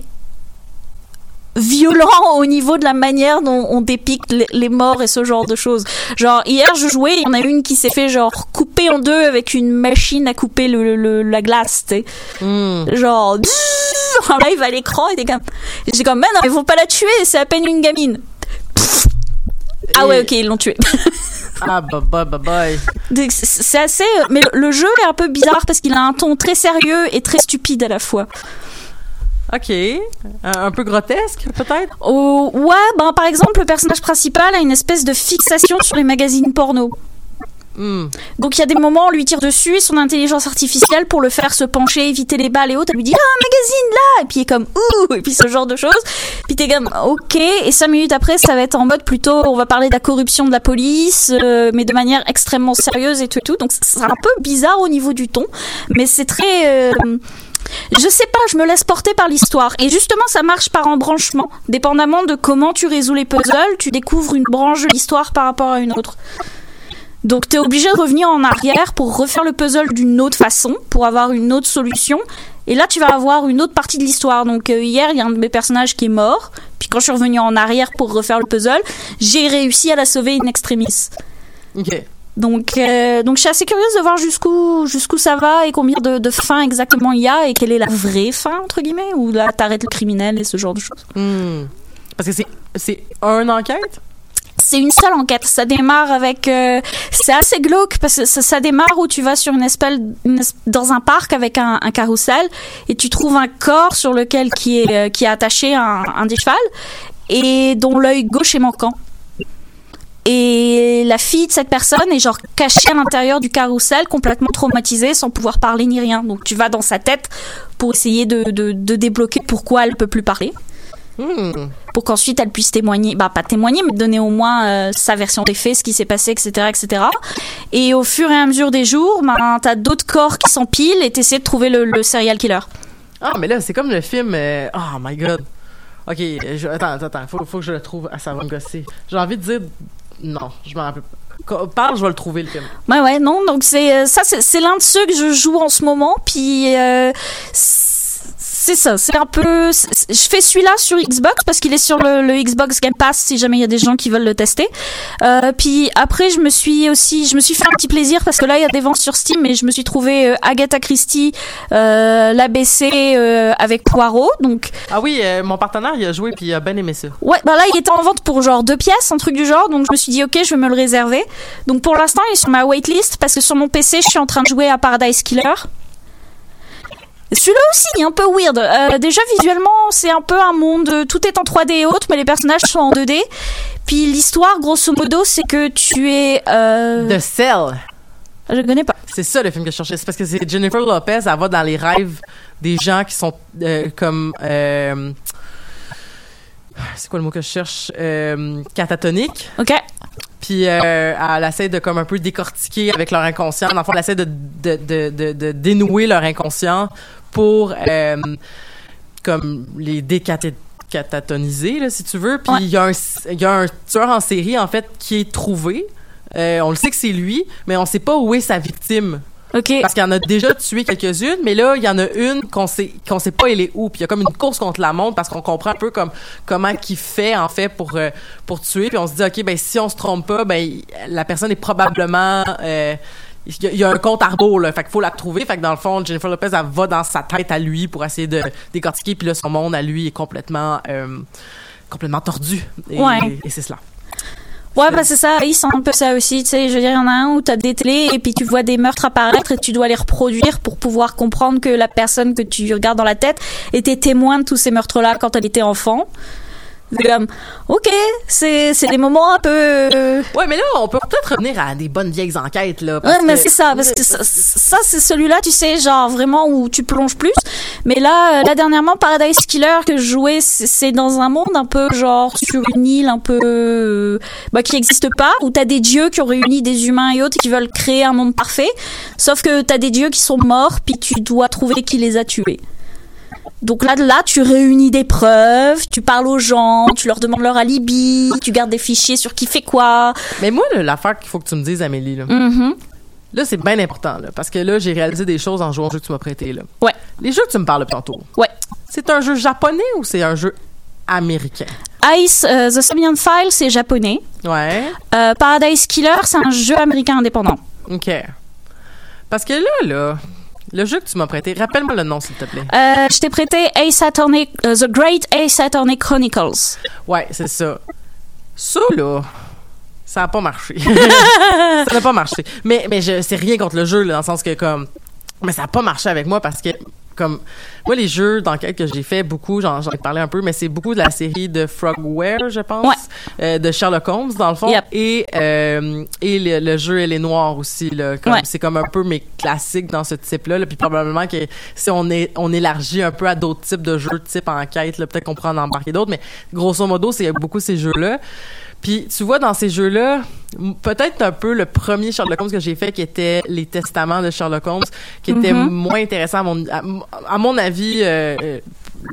Speaker 6: violent au niveau de la manière dont on dépicte les, morts et ce genre de choses. Genre hier je jouais, il y en a une qui s'est fait genre couper en deux avec une machine à couper le, le- la glace, tu sais.
Speaker 5: Hmm.
Speaker 6: Genre en live à l'écran et t'es comme j'ai comme mais non ils vont pas la tuer, c'est à peine une gamine. Pff. Ah ouais, OK, ils l'ont tuée.
Speaker 5: Ah, bah, bah, bah, bye.
Speaker 6: Donc, c'est- assez mais le- le jeu est un peu bizarre parce qu'il a un ton très sérieux et très stupide à la fois.
Speaker 5: OK. Un, peu grotesque, peut-être?
Speaker 6: Oh, ouais, ben par exemple, le personnage principal a une espèce de fixation sur les magazines porno.
Speaker 5: Hmm.
Speaker 6: Donc il y a des moments, on lui tire dessus et son intelligence artificielle, pour le faire se pencher, éviter les balles et autres, elle lui dit Ah, un magazine là Et puis il est comme Ouh Et puis ce genre de choses. Puis t'es comme Ok. Et cinq minutes après, ça va être en mode plutôt, on va parler de la corruption de la police, euh, mais de manière extrêmement sérieuse et tout et tout. Donc c'est un peu bizarre au niveau du ton, mais c'est très. euh, je sais pas, je me laisse porter par l'histoire. Et justement, ça marche par embranchement. Dépendamment de comment tu résous les puzzles, tu découvres une branche de l'histoire par rapport à une autre. Donc, t'es obligé de revenir en arrière pour refaire le puzzle d'une autre façon, pour avoir une autre solution. Et là, tu vas avoir une autre partie de l'histoire. Donc, euh, hier, il y a un de mes personnages qui est mort. Puis, quand je suis revenue en arrière pour refaire le puzzle, j'ai réussi à la sauver in extremis.
Speaker 5: OK.
Speaker 6: Donc, euh, donc je suis assez curieuse de voir jusqu'où jusqu'où ça va et combien de, de fins exactement il y a et quelle est la vraie fin entre guillemets ou là t'arrêtes le criminel et ce genre de choses.
Speaker 5: Hmm. Parce que c'est, c'est un enquête?
Speaker 6: C'est une seule enquête. Ça démarre avec. euh, c'est assez glauque parce que ça, ça démarre où tu vas sur une espèce, une es- dans un parc avec un, un carrousel et tu trouves un corps sur lequel qui est euh, qui est attaché un, un des chevals et dont l'œil gauche est manquant. Et la fille de cette personne est genre cachée à l'intérieur du carrousel, complètement traumatisée, sans pouvoir parler ni rien. Donc tu vas dans sa tête pour essayer de, de, de débloquer pourquoi elle peut plus parler
Speaker 5: Hmm.
Speaker 6: pour qu'ensuite elle puisse témoigner, bah pas témoigner, mais donner au moins euh, sa version des faits, ce qui s'est passé, etc., etc. Et au fur et à mesure des jours, ben t'as d'autres corps qui s'empilent et t'essaies de trouver le, le serial killer.
Speaker 5: Ah, mais là, c'est comme le film. euh, Oh my god. Ok, je- attends, attends. Faut, faut que je le trouve. Ah, ça va me gosser. J'ai envie de dire. Non, je m'en rappelle pas. Parle, je vais le trouver, le film.
Speaker 6: Ouais, ouais, non, donc c'est euh, ça, c'est l'un de ceux que je joue en ce moment, puis euh, ça, c'est un peu. c'est- Je fais celui-là sur Xbox parce qu'il est sur le, le Xbox Game Pass si jamais il y a des gens qui veulent le tester. Euh, puis après, je me suis aussi, je me suis fait un petit plaisir parce que là il y a des ventes sur Steam, mais je me suis trouvé euh, Agatha Christie, euh, l'ABC avec Poirot, donc
Speaker 5: Ah oui, mon partenaire, il a joué, puis il a bien aimé ça.
Speaker 6: Ouais, bah là, il était en vente pour genre deux pièces, un truc du genre, donc je me suis dit, ok, je vais me le réserver. Donc pour l'instant, il est sur ma waitlist parce que sur mon PC, je suis en train de jouer à Paradise Killer. Celui-là aussi est un peu weird. Euh, déjà, visuellement, c'est un peu un monde. euh, Tout est en 3D et autres, mais les personnages sont en 2D. Puis l'histoire, grosso modo, c'est que tu es. Euh...
Speaker 5: The Cell.
Speaker 6: Je connais pas.
Speaker 5: C'est ça le film que je cherchais. C'est parce que c'est Jennifer Lopez, elle va dans les rêves des gens qui sont euh, comme. euh, c'est quoi le mot que je cherche? Euh, catatoniques.
Speaker 6: Ok.
Speaker 5: Puis euh, elle essaie de comme un peu décortiquer avec leur inconscient. Dans le fond, elle essaie de, de, de, de, de dénouer leur inconscient pour euh, comme les décatatoniser, là, si tu veux. Puis
Speaker 6: Ouais.
Speaker 5: il y, a un- il y a un tueur en série, en fait, qui est trouvé. Euh, on le sait que c'est lui, mais on sait pas où est sa victime. Parce qu'il en a déjà tué quelques-unes, mais là, il y en a une qu'on sait, qu'on sait pas elle est où. Puis il y a comme une course contre la montre parce qu'on comprend un peu comme comment qu'il fait en fait pour euh, pour tuer. Puis on se dit ok ben si on se trompe pas, ben la personne est probablement euh, il y, a, il y a un compte à rebours, là. Fait qu'il faut la trouver. Fait que dans le fond, Jennifer Lopez, elle va dans sa tête à lui pour essayer de décortiquer. Puis là, son monde à lui est complètement, euh, complètement tordu. Et,
Speaker 6: Ouais.
Speaker 5: et c'est cela.
Speaker 6: Ouais, bah c'est ça, ils sont un peu ça aussi, tu sais, je veux dire, il y en a un où t'as des télés et puis tu vois des meurtres apparaître et tu dois les reproduire pour pouvoir comprendre que la personne que tu regardes dans la tête était témoin de tous ces meurtres-là quand elle était enfant. Comme, ok, c'est c'est des moments un peu... euh,
Speaker 5: Ouais, mais là, on peut peut-être revenir à des bonnes vieilles enquêtes, là. parce
Speaker 6: Ouais, mais
Speaker 5: que-
Speaker 6: c'est ça, parce que ça, ça, c'est celui-là, tu sais, genre vraiment où tu plonges plus. Mais là, euh, là dernièrement, Paradise Killer que je jouais, c'est c'est dans un monde un peu genre sur une île un peu euh, bah, qui n'existe pas, où t'as des dieux qui ont réuni des humains et autres et qui veulent créer un monde parfait. Sauf que t'as des dieux qui sont morts, puis tu dois trouver qui les a tués. Donc là, là, tu réunis des preuves, tu parles aux gens, tu leur demandes leur alibi, tu gardes des fichiers sur qui fait quoi.
Speaker 5: Mais moi, l'affaire qu'il faut que tu me dises, Amélie, là,
Speaker 6: Mhm.
Speaker 5: là c'est bien important, là, parce que là, j'ai réalisé des choses en jouant au jeu que tu m'as prêté. Là.
Speaker 6: Ouais.
Speaker 5: Les jeux que tu me parles tantôt,
Speaker 6: Ouais.
Speaker 5: c'est un jeu japonais ou c'est un jeu américain?
Speaker 6: Ice, euh, The Samian File, c'est japonais.
Speaker 5: Ouais.
Speaker 6: Euh, Paradise Killer, c'est un jeu américain indépendant.
Speaker 5: OK. Parce que là, là, le jeu que tu m'as prêté, rappelle-moi le nom, s'il te plaît.
Speaker 6: Euh, je t'ai prêté Ace Attorney, euh, The Great Ace Attorney Chronicles.
Speaker 5: Ouais, c'est ça. Ça, là, ça a pas marché. ça n'a pas marché. Mais, mais je, c'est rien contre le jeu, là, dans le sens que, comme, mais ça a pas marché avec moi parce que, comme, moi, les jeux d'enquête que j'ai fait, beaucoup, j'en, ai parlé un peu, mais c'est beaucoup de la série de Frogware, je pense,
Speaker 6: Ouais.
Speaker 5: euh, de Sherlock Holmes, dans le fond.
Speaker 6: Yep.
Speaker 5: Et, euh, et le, le jeu Elle est noire aussi, là. Comme,
Speaker 6: Ouais.
Speaker 5: C'est comme un peu mes classiques dans ce type-là, là. Puis probablement que si on, est, on élargit un peu à d'autres types de jeux, type enquête, là, peut-être qu'on pourra en embarquer d'autres, mais grosso modo, c'est beaucoup ces jeux-là. Puis tu vois, dans ces jeux-là, peut-être un peu le premier Sherlock Holmes que j'ai fait, qui était les testaments de Sherlock Holmes, qui était
Speaker 6: Mhm.
Speaker 5: moins intéressant à mon, à, à mon avis. euh, euh,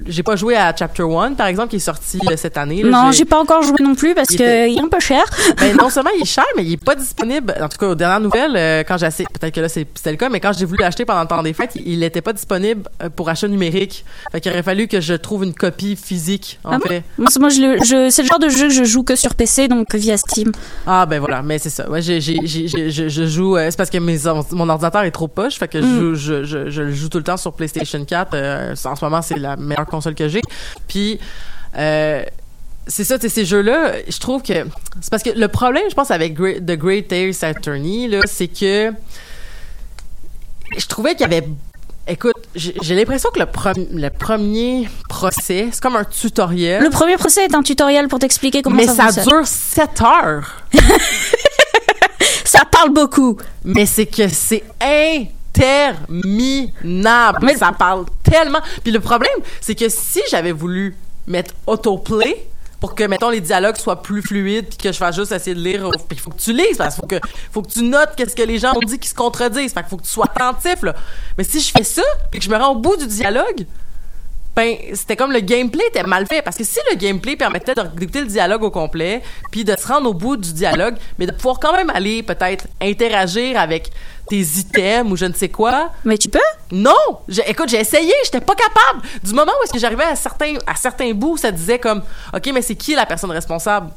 Speaker 5: j'ai pas joué à Chapter 1, par exemple, qui est sorti euh, cette année. là.
Speaker 6: Non, j'ai pas encore joué non plus parce
Speaker 5: Il
Speaker 6: que
Speaker 5: était-
Speaker 6: il est un peu cher.
Speaker 5: Ben, non seulement il est cher, mais il est pas disponible. En tout cas, aux dernières nouvelles, euh, quand j'ai essayé- peut-être que là c'est- c'était le cas, mais quand j'ai voulu l'acheter pendant le temps des fêtes, il était pas disponible euh, pour achat numérique. Fait qu'il aurait fallu que je trouve une copie physique, en
Speaker 6: Ah
Speaker 5: fait.
Speaker 6: Moi, c'est- moi, je, le- je- c'est le genre de jeu que je joue que sur PC, donc via Steam.
Speaker 5: Ah ben voilà, mais c'est ça. Ouais, j'ai, je, joue. euh, c'est parce que mes, mon ordinateur est trop poche, fait que je,
Speaker 6: Mm.
Speaker 5: je, je, je le joue tout le temps sur PlayStation 4. euh, en ce moment, c'est la meilleure console que j'ai. Puis euh, c'est ça, ces jeux-là, je trouve que c'est parce que le problème, je pense, avec The Great Ace Attorney, là, c'est que je trouvais qu'il y avait Écoute, j'ai l'impression que le, le premier procès, c'est comme un tutoriel.
Speaker 6: Le premier procès est un tutoriel pour t'expliquer comment
Speaker 5: mais
Speaker 6: ça,
Speaker 5: ça
Speaker 6: fonctionne.
Speaker 5: dure 7 heures.
Speaker 6: Ça parle beaucoup.
Speaker 5: mais c'est que c'est interminable.
Speaker 6: Mais-
Speaker 5: ça parle tellement. Puis le problème, c'est que si j'avais voulu mettre autoplay pour que mettons les dialogues soient plus fluides puis que je fasse juste essayer de lire puis il faut que tu lises parce qu'il faut que faut que tu notes qu'est-ce que les gens ont dit qui se contredisent fait qu'il faut que tu sois attentif là mais si je fais ça puis que je me rends au bout du dialogue ben c'était comme le gameplay était mal fait parce que si le gameplay permettait de- d'écouter le dialogue au complet puis de se rendre au bout du dialogue mais de pouvoir quand même aller peut-être interagir avec tes items ou je ne sais quoi
Speaker 6: Mais tu peux
Speaker 5: non! Écoute, j'ai essayé, j'étais pas capable. Du moment où est-ce que j'arrivais à certains, à certains bouts, ça disait comme, OK, mais c'est qui la personne responsable?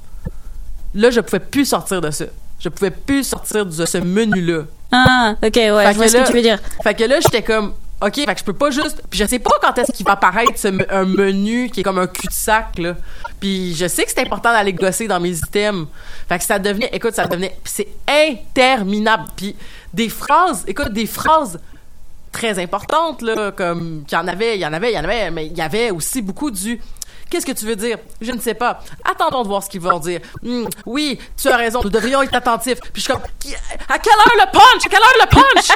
Speaker 5: Là, je pouvais plus sortir de ça. Je pouvais plus sortir de ce menu-là.
Speaker 6: Ah, ok, ouais,
Speaker 5: Fait
Speaker 6: je vois ce que tu veux dire.
Speaker 5: Fait que là, j'étais comme, OK, fait que je peux pas juste. Puis je sais pas quand est-ce qu'il va apparaître ce un menu qui est comme un cul-de-sac, là. Puis je sais que c'est important d'aller gosser dans mes items. Fait que ça devenait, écoute, ça devenait. Puis c'est interminable. Puis des phrases, écoute, des phrases très importantes, là, comme qu'il y en avait, il y en avait, il y en avait, mais il y avait aussi beaucoup du. Qu'est-ce que tu veux dire? Je ne sais pas. Attendons de voir ce qu'ils vont dire. Hmm, oui, tu as raison, nous devrions être attentifs. Puis je suis comme, à quelle heure le punch? À quelle heure le punch?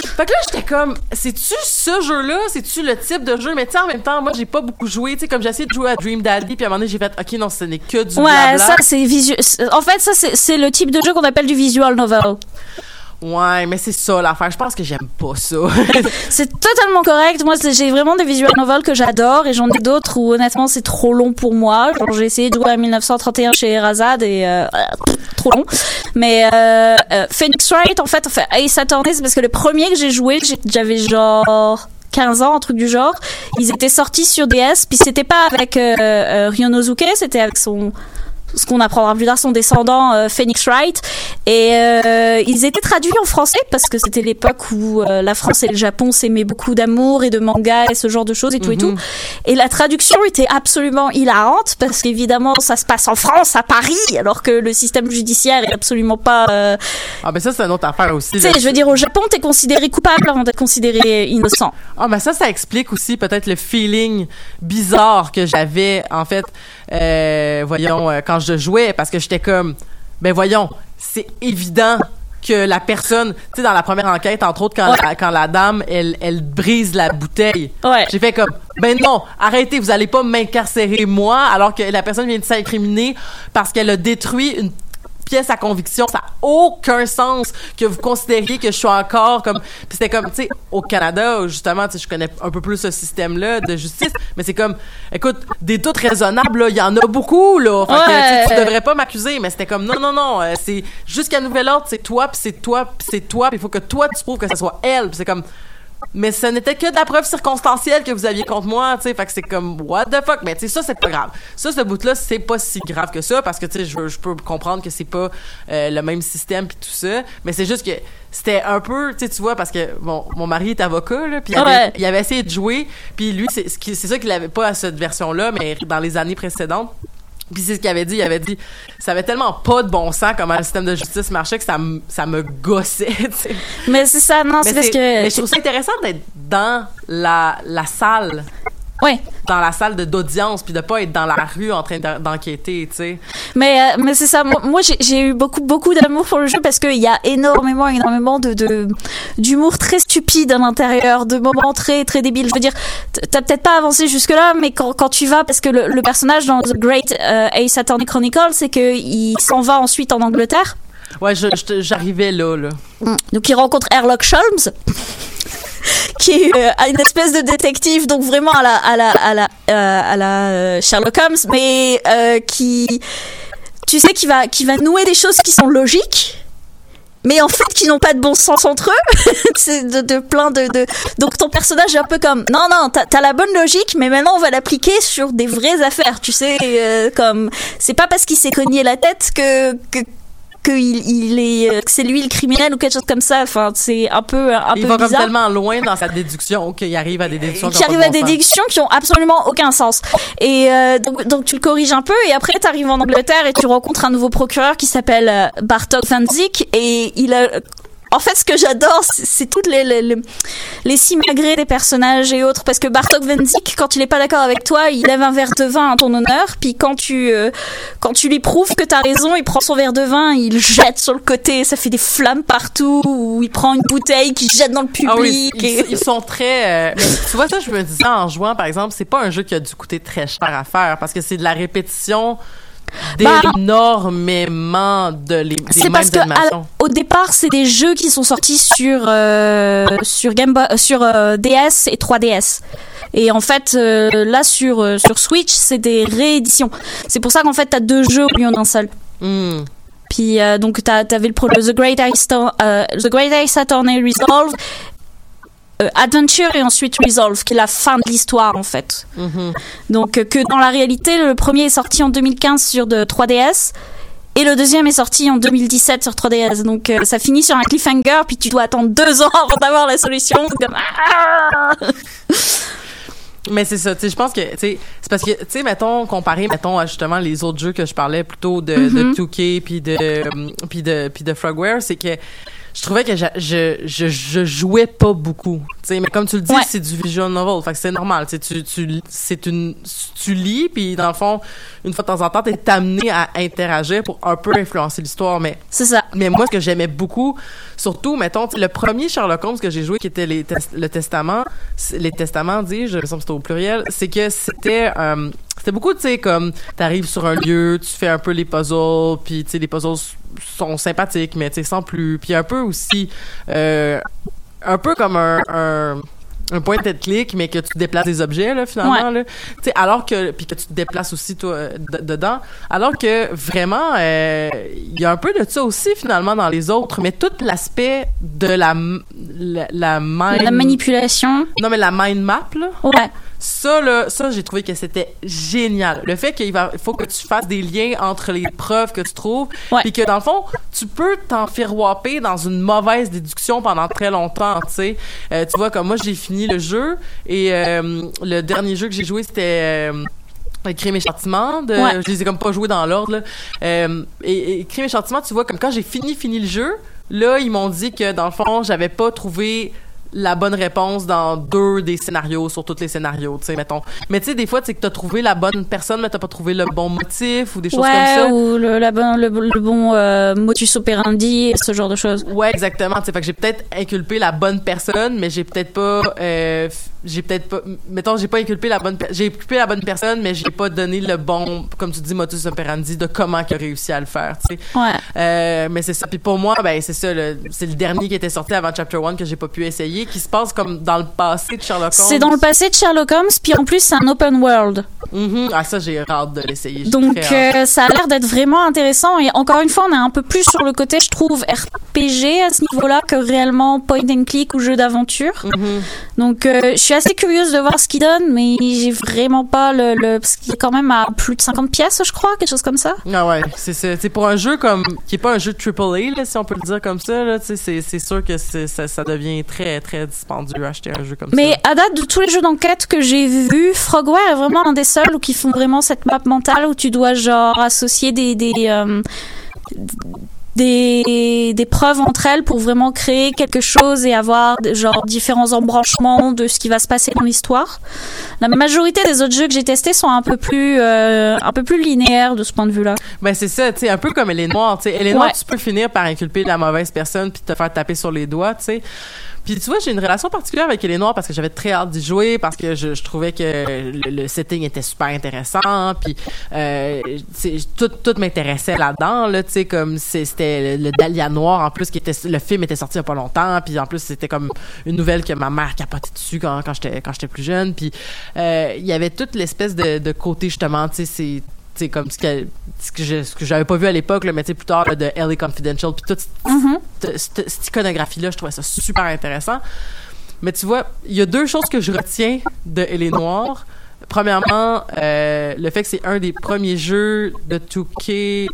Speaker 5: fait que là, j'étais comme, c'est-tu ce jeu-là? C'est-tu le type de jeu? Mais tu sais, en même temps, moi, j'ai pas beaucoup joué. Tu sais, comme j'ai essayé de jouer à Dream Daddy, puis à un moment donné, j'ai fait, OK, non, ce n'est que du
Speaker 6: Ouais,
Speaker 5: blabla.
Speaker 6: ça c'est visuel. En fait, ça c'est le type de jeu qu'on appelle du visual novel.
Speaker 5: Ouais, mais c'est ça l'affaire. Je pense que j'aime pas ça.
Speaker 6: C'est totalement correct. Moi, j'ai vraiment des visual novels que j'adore et j'en ai d'autres où honnêtement c'est trop long pour moi. J'ai essayé de jouer à 1931 chez Erazad et euh, trop long. Mais euh, euh, Phoenix Wright, en fait, enfin Ace Attorney, c'est parce que le premier que j'ai joué, j'avais genre 15 ans, un truc du genre. Ils étaient sortis sur DS, puis c'était pas avec euh, Ryonosuke, c'était avec son ce qu'on apprendra plus tard, son descendant euh, Phoenix Wright. Et euh, ils étaient traduits en français parce que c'était l'époque où euh, la France et le Japon s'aimaient beaucoup d'amour et de manga et ce genre de choses et tout et tout. Et la traduction était absolument hilarante parce qu'évidemment ça se passe en France, à Paris, alors que le système judiciaire est absolument pas...
Speaker 5: ah, ben ça, c'est une autre affaire aussi.
Speaker 6: Tu sais,
Speaker 5: là.
Speaker 6: je veux dire, au Japon, t'es considéré coupable avant d'être considéré innocent.
Speaker 5: Ah, mais ça, ça explique aussi peut-être le feeling bizarre que j'avais, en fait, euh, voyons, euh, quand je jouais, parce que j'étais comme, ben voyons, c'est évident que la personne, tu sais, dans la première enquête, entre autres, quand,
Speaker 6: Ouais.
Speaker 5: la, quand la dame, elle, elle brise la bouteille.
Speaker 6: Ouais.
Speaker 5: J'ai fait comme, ben non, arrêtez, vous allez pas m'incarcérer moi, alors que la personne vient de s'incriminer parce qu'elle a détruit une pièce à conviction. Ça n'a aucun sens que vous considériez que je suis encore comme. Puis c'était comme, tu sais, au Canada, justement, tu sais, je connais un peu plus ce système-là de justice, mais c'est comme, écoute, des doutes raisonnables, il y en a beaucoup, là. Fait que, tu
Speaker 6: Ouais.
Speaker 5: devrais pas m'accuser, mais c'était comme, non, non, non, euh, c'est jusqu'à nouvel ordre, c'est toi, puis c'est toi, puis c'est toi, puis il faut que toi, tu prouves que ce soit elle, puis c'est comme. Mais ce n'était que de la preuve circonstancielle que vous aviez contre moi, tu sais. Fait que c'est comme, what the fuck? Mais tu sais, ça, c'est pas grave. Ça, ce bout-là, c'est pas si grave que ça, parce que, tu sais, je, je peux comprendre que c'est pas euh, le même système puis tout ça. Mais c'est juste que c'était un peu, tu sais, tu vois, parce que mon, mon mari est avocat, là, puis il, avait-
Speaker 6: Ouais.
Speaker 5: il avait essayé de jouer, puis lui, c'est ce qui- c'est ça qu'il avait pas à cette version-là, mais dans les années précédentes. Puis c'est ce qu'il avait dit. Il avait dit, ça avait tellement pas de bon sens comment le système de justice marchait que ça me, ça me gossait, tu sais.
Speaker 6: Mais c'est ça, non, c'est parce que.
Speaker 5: mais je trouve ça intéressant d'être dans la, la salle,
Speaker 6: Ouais.
Speaker 5: dans la salle d'audience, puis de pas être dans la rue en train d'en- d'enquêter, tu sais.
Speaker 6: Mais, euh, mais c'est ça. Moi, moi, j'ai- eu beaucoup, beaucoup d'amour pour le jeu parce qu'il y a énormément, énormément de, d'humour très stupide à l'intérieur, de moments très, très débiles. Je veux dire, t'as peut-être pas avancé jusque-là, mais quand, quand tu vas, parce que le, le personnage dans The Great euh, Ace Attorney Chronicle, c'est qu'il s'en va ensuite en Angleterre.
Speaker 5: Ouais, j'arrivais là, là.
Speaker 6: Donc il rencontre Herlock Sholmes, qui est euh, une espèce de détective, donc vraiment à la à la à la euh, à la euh, Sherlock Holmes, mais qui, tu sais, qui va qui va nouer des choses qui sont logiques. Mais en fait, qui n'ont pas de bon sens entre eux, c'est de, plein de, de. Donc ton personnage est un peu comme non non, t'as as la bonne logique, mais maintenant on va l'appliquer sur des vraies affaires, tu sais, comme c'est pas parce qu'il s'est cogné la tête que que que il, est euh, que c'est lui le criminel ou quelque chose comme ça. Enfin c'est un peu un
Speaker 5: Il
Speaker 6: peu
Speaker 5: va comme tellement loin dans sa déduction qu'il arrive à des déductions
Speaker 6: qui arrive à des déductions qui ont absolument aucun sens. Et euh, donc, donc tu le corriges un peu et après tu arrives en Angleterre et tu rencontres un nouveau procureur qui s'appelle euh, Bartok Van et il a en fait, ce que j'adore, c'est toutes les, les, les, les simagrées des personnages et autres. Parce que Bartok Van Zik, quand il est pas d'accord avec toi, il lève un verre de vin à ton honneur. Puis quand tu, euh, quand tu lui prouves que t'as raison, il prend son verre de vin, il le jette sur le côté, ça fait des flammes partout. Ou il prend une bouteille qu'il jette dans le public.
Speaker 5: Ah oui, ils,
Speaker 6: et-
Speaker 5: ils sont très. euh, tu vois ça, je me disais en jouant, par exemple, c'est pas un jeu qui a dû coûter très cher à faire parce que c'est de la répétition d'énormément de les, des
Speaker 6: C'est parce que à- au départ, c'est des jeux qui sont sortis sur euh, sur Game Boy, euh, sur euh, DS et 3DS. Et en fait, euh, là sur sur Switch, c'est des rééditions. C'est pour ça qu'en fait, t'as deux jeux au lieu d'un seul.
Speaker 5: Hmm.
Speaker 6: Puis donc t'as- t'avais le The Great euh, The Great Ace Attorney Resolve. Euh, Adventure et ensuite Resolve, qui est la fin de l'histoire en fait.
Speaker 5: Mhm.
Speaker 6: Donc euh, que dans la réalité, le premier est sorti en 2015 sur de 3DS et le deuxième est sorti en 2017 sur 3DS. Donc euh, ça finit sur un cliffhanger, puis tu dois attendre deux ans avant d'avoir la solution. Comme, ah
Speaker 5: Mais c'est ça, tu sais, je pense que, tu sais, c'est parce que, tu sais, mettons, comparé, mettons, à justement les autres jeux que je parlais plutôt de, de
Speaker 6: Mhm.
Speaker 5: 2K puis de, euh, puis de, puis de Frogware, c'est que je trouvais que je, je, je, je jouais pas beaucoup, mais comme tu le dis,
Speaker 6: Ouais.
Speaker 5: c'est du visual novel, fait que c'est normal, tu, tu, c'est une, tu lis, puis dans le fond, une fois de temps en temps, t'es amené à interagir pour un peu influencer l'histoire, mais
Speaker 6: C'est ça.
Speaker 5: mais moi, ce que j'aimais beaucoup, surtout, mettons, le premier Sherlock Holmes que j'ai joué, qui était les le testament, les testaments, dis-je, me semble que c'était au pluriel, c'est que c'était, euh, c'était beaucoup, tu sais, comme, t'arrives sur un lieu, tu fais un peu les puzzles, puis, tu sais, les puzzles sont sympathiques, mais, tu sais, sans plus. Puis un peu aussi, euh, un peu comme un un point de clic mais que tu déplaces des objets là finalement là. Tu sais alors que puis que tu te déplaces aussi toi euh, dedans. Alors que vraiment euh, il y a un peu de ça aussi finalement dans les autres. Mais tout l'aspect de la la, la mind
Speaker 6: La manipulation.
Speaker 5: non mais la mind map là.
Speaker 6: Ouais.
Speaker 5: Ça là ça j'ai trouvé que c'était génial le fait qu'il faut que tu fasses des liens entre les preuves que tu trouves puis que dans le fond tu peux t'enfirouaper dans une mauvaise déduction pendant très longtemps tu sais Euh, tu vois comme moi j'ai fini le jeu et euh, le dernier jeu que j'ai joué c'était euh, Crime et châtiment, de,
Speaker 6: Ouais.
Speaker 5: je les ai comme pas joués dans l'ordre. Euh, et, et Crime et châtiment, tu vois, comme quand j'ai fini fini le jeu, là ils m'ont dit que dans le fond j'avais pas trouvé la bonne réponse dans deux des scénarios sur tous les scénarios, tu sais, mettons. Mais tu sais, des fois, c'est que t'as trouvé la bonne personne, mais t'as pas trouvé le bon motif ou des choses
Speaker 6: ouais,
Speaker 5: comme ça.
Speaker 6: ou le, la bon, le, le bon euh, modus operandi, ce genre de choses.
Speaker 5: Ouais, exactement. Tu sais, fait que j'ai peut-être inculpé la bonne personne, mais j'ai peut-être pas, euh, j'ai peut-être pas, mettons, j'ai pas inculpé la bonne, j'ai inculpé la bonne personne, mais j'ai pas donné le bon, comme tu dis, modus operandi de comment qu'il a réussi à le faire, tu sais.
Speaker 6: Ouais.
Speaker 5: Euh, mais c'est ça. Puis pour moi, ben c'est ça. le- C'est le dernier qui était sorti avant Chapter 1 que j'ai pas pu essayer, qui se passe comme dans le passé de Sherlock Holmes.
Speaker 6: C'est dans le passé de Sherlock Holmes, puis en plus c'est un open world.
Speaker 5: Mhm. Ah ça, j'ai hâte de l'essayer.
Speaker 6: Donc euh, ça a l'air d'être vraiment intéressant et encore une fois on est un peu plus sur le côté je trouve RPG à ce niveau-là que réellement point and click ou jeu d'aventure.
Speaker 5: Mhm.
Speaker 6: Donc euh, je suis assez curieuse de voir ce qu'il donne mais j'ai vraiment pas le, le parce qu'il est quand même à plus de 50 pièces je crois, quelque chose comme ça.
Speaker 5: Ah ouais, c'est pour un jeu comme qui est pas un jeu AAA là, si on peut le dire comme ça c'est sûr que ça, ça devient très très dispendieux acheter un jeu comme
Speaker 6: Mais
Speaker 5: ça.
Speaker 6: à date de tous les jeux d'enquête que j'ai vus, Frogware est vraiment un des seuls qui font vraiment cette map mentale où tu dois genre associer des des euh, des, des preuves entre elles pour vraiment créer quelque chose et avoir genre différents embranchements de ce qui va se passer dans l'histoire. La majorité des autres jeux que j'ai testés sont un peu plus euh, un peu plus linéaires de ce point de vue-là.
Speaker 5: Ben c'est ça, tu sais, un peu comme elle est noire, tu sais, elle est noire,
Speaker 6: Ouais.
Speaker 5: tu peux finir par inculper la mauvaise personne puis te faire taper sur les doigts, tu sais. Puis tu vois, j'ai une relation particulière avec Elle est noire parce que j'avais très hâte d'y jouer parce que je, je trouvais que le, setting était super intéressant puis euh, tout tout m'intéressait là-dedans là, tu sais comme c'était le, Dahlia noir en plus qui était le film était sorti il y a pas longtemps puis en plus c'était comme une nouvelle que ma mère capotait dessus quand quand j'étais plus jeune puis euh, il y avait toute l'espèce de, de côté justement, tu sais c'est sais, comme ce que, ce que j'avais pas vu à l'époque, là, mais tu sais, plus tard, là, de LA Confidential, puis toute cette, cette- cette iconographie-là, je trouvais ça super intéressant. Mais tu vois, il y a deux choses que je retiens de Elle est noire. Premièrement, euh, le fait que c'est un des premiers jeux de 2K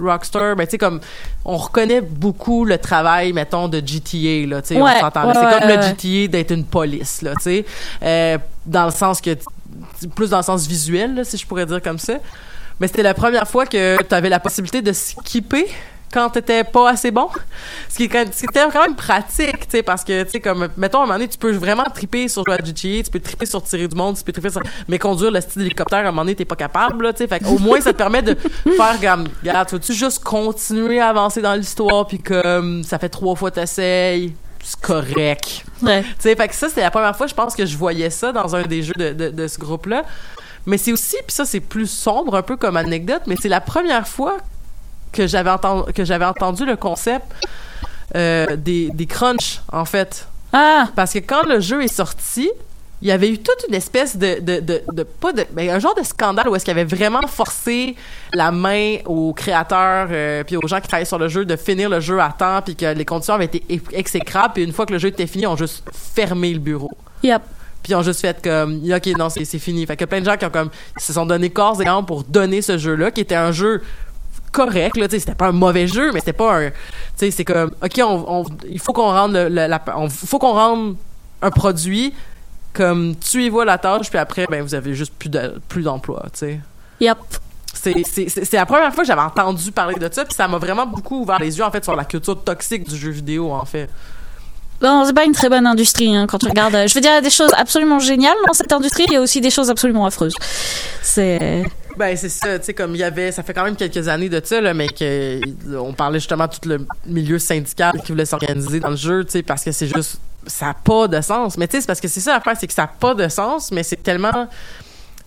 Speaker 5: Rockstar, ben tu sais comme on reconnaît beaucoup le travail mettons de GTA là, tu sais
Speaker 6: Ouais,
Speaker 5: on s'entend. là.
Speaker 6: ouais,
Speaker 5: c'est
Speaker 6: ouais,
Speaker 5: comme le. GTA d'être une police là, tu sais, Euh, dans le sens que plus dans le sens visuel là, si je pourrais dire comme ça. Mais c'était la première fois que tu avais la possibilité de skipper quand t'étais pas assez bon. Ce qui, était quand même pratique, tu sais, parce que, tu sais, comme, mettons, à un moment donné, tu peux vraiment triper sur jouer à GTA, tu peux triper sur tirer du monde, tu peux triper sur... Mais conduire le style d'hélicoptère, à un moment donné, t'es pas capable, là, tu sais. Fait au moins, ça te permet de faire comme, regarde, tu veux-tu juste continuer à avancer dans l'histoire, puis comme, ça fait trois fois t'essayes, c'est correct.
Speaker 6: Ouais.
Speaker 5: Tu sais, fait que ça, c'était la première fois, je pense, que je voyais ça dans un des jeux de, de, de ce groupe-là. Mais c'est aussi, puis ça, c'est plus sombre un peu comme anecdote, mais c'est la première fois que j'avais entendu, que j'avais entendu le concept euh, des, des crunchs, en fait.
Speaker 6: Ah,
Speaker 5: Parce que quand le jeu est sorti, il y avait eu toute une espèce de, de, de, de- pas de, ben, un genre de scandale où est-ce qu'il avait vraiment forcé la main aux créateurs euh, puis aux gens qui travaillaient sur le jeu de finir le jeu à temps puis que les conditions avaient été ex- exécrables puis une fois que le jeu était fini, on juste fermé le bureau.
Speaker 6: yep.
Speaker 5: Puis ils ont juste fait comme OK non, c'est c'est fini. Fait que plein de gens qui ont comme ils se sont donné corps et âme pour donner ce jeu-là qui était un jeu correct là, c'était pas un mauvais jeu, mais c'était pas un tu sais, c'est comme OK, on, on- il faut qu'on rende le, le- la on- faut qu'on rende un produit comme tu y vois la tâche puis après ben vous avez juste plus de plus d'emploi, tu sais.
Speaker 6: Yep.
Speaker 5: C'est la première fois que j'avais entendu parler de ça puis ça m'a vraiment beaucoup ouvert les yeux en fait sur la culture toxique du jeu vidéo en fait.
Speaker 6: Non, c'est pas une très bonne industrie hein, quand tu regardes. euh, Je veux dire, il y a des choses absolument géniales dans cette industrie, il y a aussi des choses absolument affreuses. C'est.
Speaker 5: Ben c'est ça, tu sais comme il y avait ça fait quand même quelques années de ça là mais que on parlait justement de tout le milieu syndical qui voulait s'organiser dans le jeu, tu sais parce que c'est juste ça a pas de sens. Mais tu sais c'est parce que c'est ça l'affaire, c'est que ça a pas de sens mais c'est tellement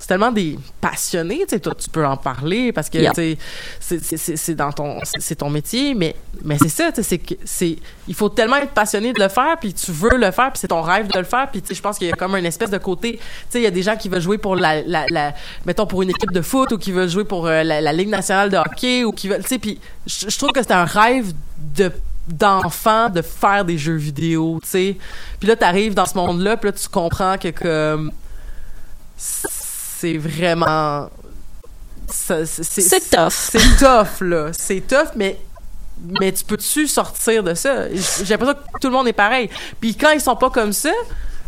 Speaker 5: c'est tellement des passionnés, tu sais, toi tu peux en parler parce que
Speaker 6: Yeah.
Speaker 5: tu sais c'est- dans ton c'est ton métier mais mais c'est ça, tu sais c'est que c'est il faut tellement être passionné de le faire puis tu veux le faire puis c'est ton rêve de le faire puis tu sais je pense qu'il y a comme une espèce de côté, tu sais il y a des gens qui veulent jouer pour la, la, la mettons pour une équipe de foot ou qui veulent jouer pour euh, la, la ligue nationale de hockey ou qui veulent tu sais puis je trouve que c'est un rêve de d'enfant de faire des jeux vidéo, tu sais. Puis là t'arrives dans ce monde-là, puis là tu comprends que comme c'est vraiment C'est
Speaker 6: tough.
Speaker 5: c'est tough là, c'est tough mais mais tu peux-tu sortir de ça? J'ai l'impression que tout le monde est pareil. Puis quand ils sont pas comme ça,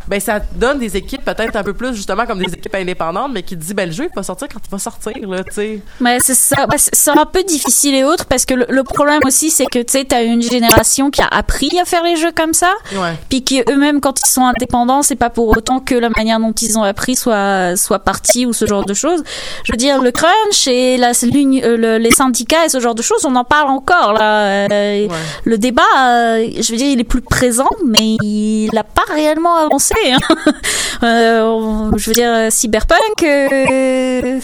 Speaker 5: ben ça donne des équipes peut-être un peu plus justement comme des équipes indépendantes, mais qui dit ben le jeu il va sortir quand il va sortir là, tu sais.
Speaker 6: Mais c'est ça, bah, c'est un peu difficile et autres parce que le, le problème aussi c'est que tu sais t'as une génération qui a appris à faire les jeux comme ça,
Speaker 5: Ouais.
Speaker 6: puis qui eux-mêmes quand ils sont indépendants c'est pas pour autant que la manière dont ils ont appris soit soit partie ou ce genre de choses. Je veux dire le crunch et la, euh, le- les syndicats et ce genre de choses on en parle encore là. Euh,
Speaker 5: Ouais.
Speaker 6: Le débat, euh, je veux dire il est plus présent mais il a pas réellement avancé. Hein. Euh, je veux dire euh, cyberpunk. euh,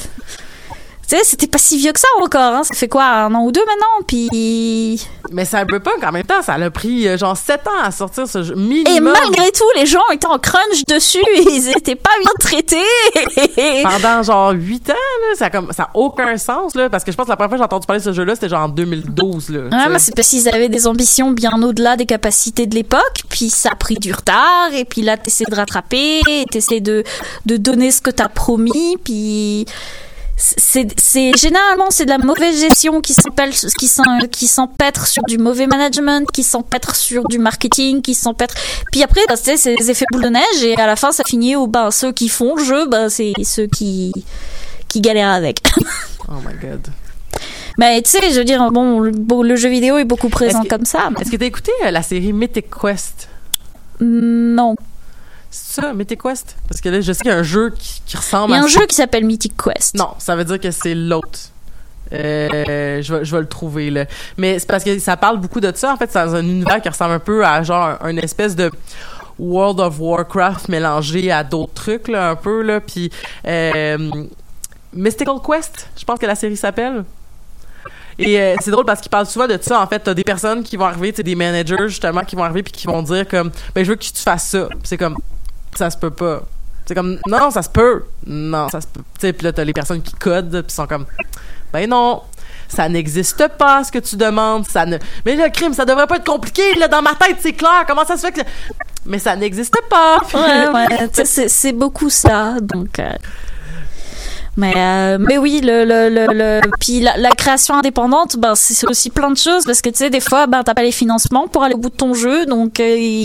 Speaker 6: tu sais, c'était pas si vieux que ça encore, hein. Ça fait quoi, un an ou deux maintenant? Puis.
Speaker 5: Mais Cyberpunk en même temps, ça a pris euh, genre 7 ans à sortir ce jeu
Speaker 6: Et
Speaker 5: minimum.
Speaker 6: malgré tout, les gens étaient en crunch dessus, ils étaient pas bien traités.
Speaker 5: pendant genre 8 ans là, ça a comme ça a aucun sens là parce que je pense que la première fois que j'ai entendu parler de ce jeu là, c'était genre en 2012 là.
Speaker 6: Ouais, mais c'est parce qu'ils avaient des ambitions bien au-delà des capacités de l'époque, puis ça a pris du retard, et puis là, t'essaies de rattraper, et t'essaies de, de donner ce que t'as promis, puis c'est, généralement, c'est de la mauvaise gestion qui s'empêche, qui s'empêtre sur du mauvais management, qui s'empêtre sur du marketing, qui s'empêtre, puis après, bah, c'est des effets boule de neige, et à la fin, ça finit où, ben, ceux qui font le jeu, ben, c'est ceux qui, qui galèrent avec.
Speaker 5: Oh my god.
Speaker 6: Mais tu sais, je veux dire, bon, le, jeu vidéo est beaucoup présent
Speaker 5: que-
Speaker 6: comme ça.
Speaker 5: Est-ce que t'as écouté euh, la série Mythic Quest?
Speaker 6: Non.
Speaker 5: C'est ça, Mythic Quest? Parce que là, je sais qu'il y a un jeu qui, qui ressemble
Speaker 6: Il y a
Speaker 5: à
Speaker 6: un jeu qui s'appelle Mythic Quest.
Speaker 5: Non, ça veut dire que c'est l'autre. Euh, je, vais, je vais le trouver là. Mais c'est parce que ça parle beaucoup de ça. En fait, c'est dans un univers qui ressemble un peu à genre un, une espèce de World of Warcraft mélangé à d'autres trucs là, un peu là. Puis euh, Mystical Quest, je pense que la série s'appelle. Et euh, c'est drôle parce qu'ils parlent souvent de ça. En fait, t'as des personnes qui vont arriver, tu sais, des managers justement qui vont arriver puis qui vont dire comme, ben je veux que tu fasses ça. C'est comme, ça se peut pas. C'est comme, non, ça se peut. Non, ça se peut. Tu sais, puis là, t'as les personnes qui codent puis sont comme, ben non. Ça n'existe pas, ce que tu demandes. Ça ne... Mais le crime, ça devrait pas être compliqué. Là, dans ma tête, c'est clair. Comment ça se fait que... Mais ça n'existe pas.
Speaker 6: Ouais, ouais. c'est beaucoup ça. Donc. euh, Mais, euh, mais oui, le, le, le, le... puis la, la création indépendante, ben, c'est aussi plein de choses parce que tu sais, des fois, ben, t'as pas les financements pour aller au bout de ton jeu, donc euh,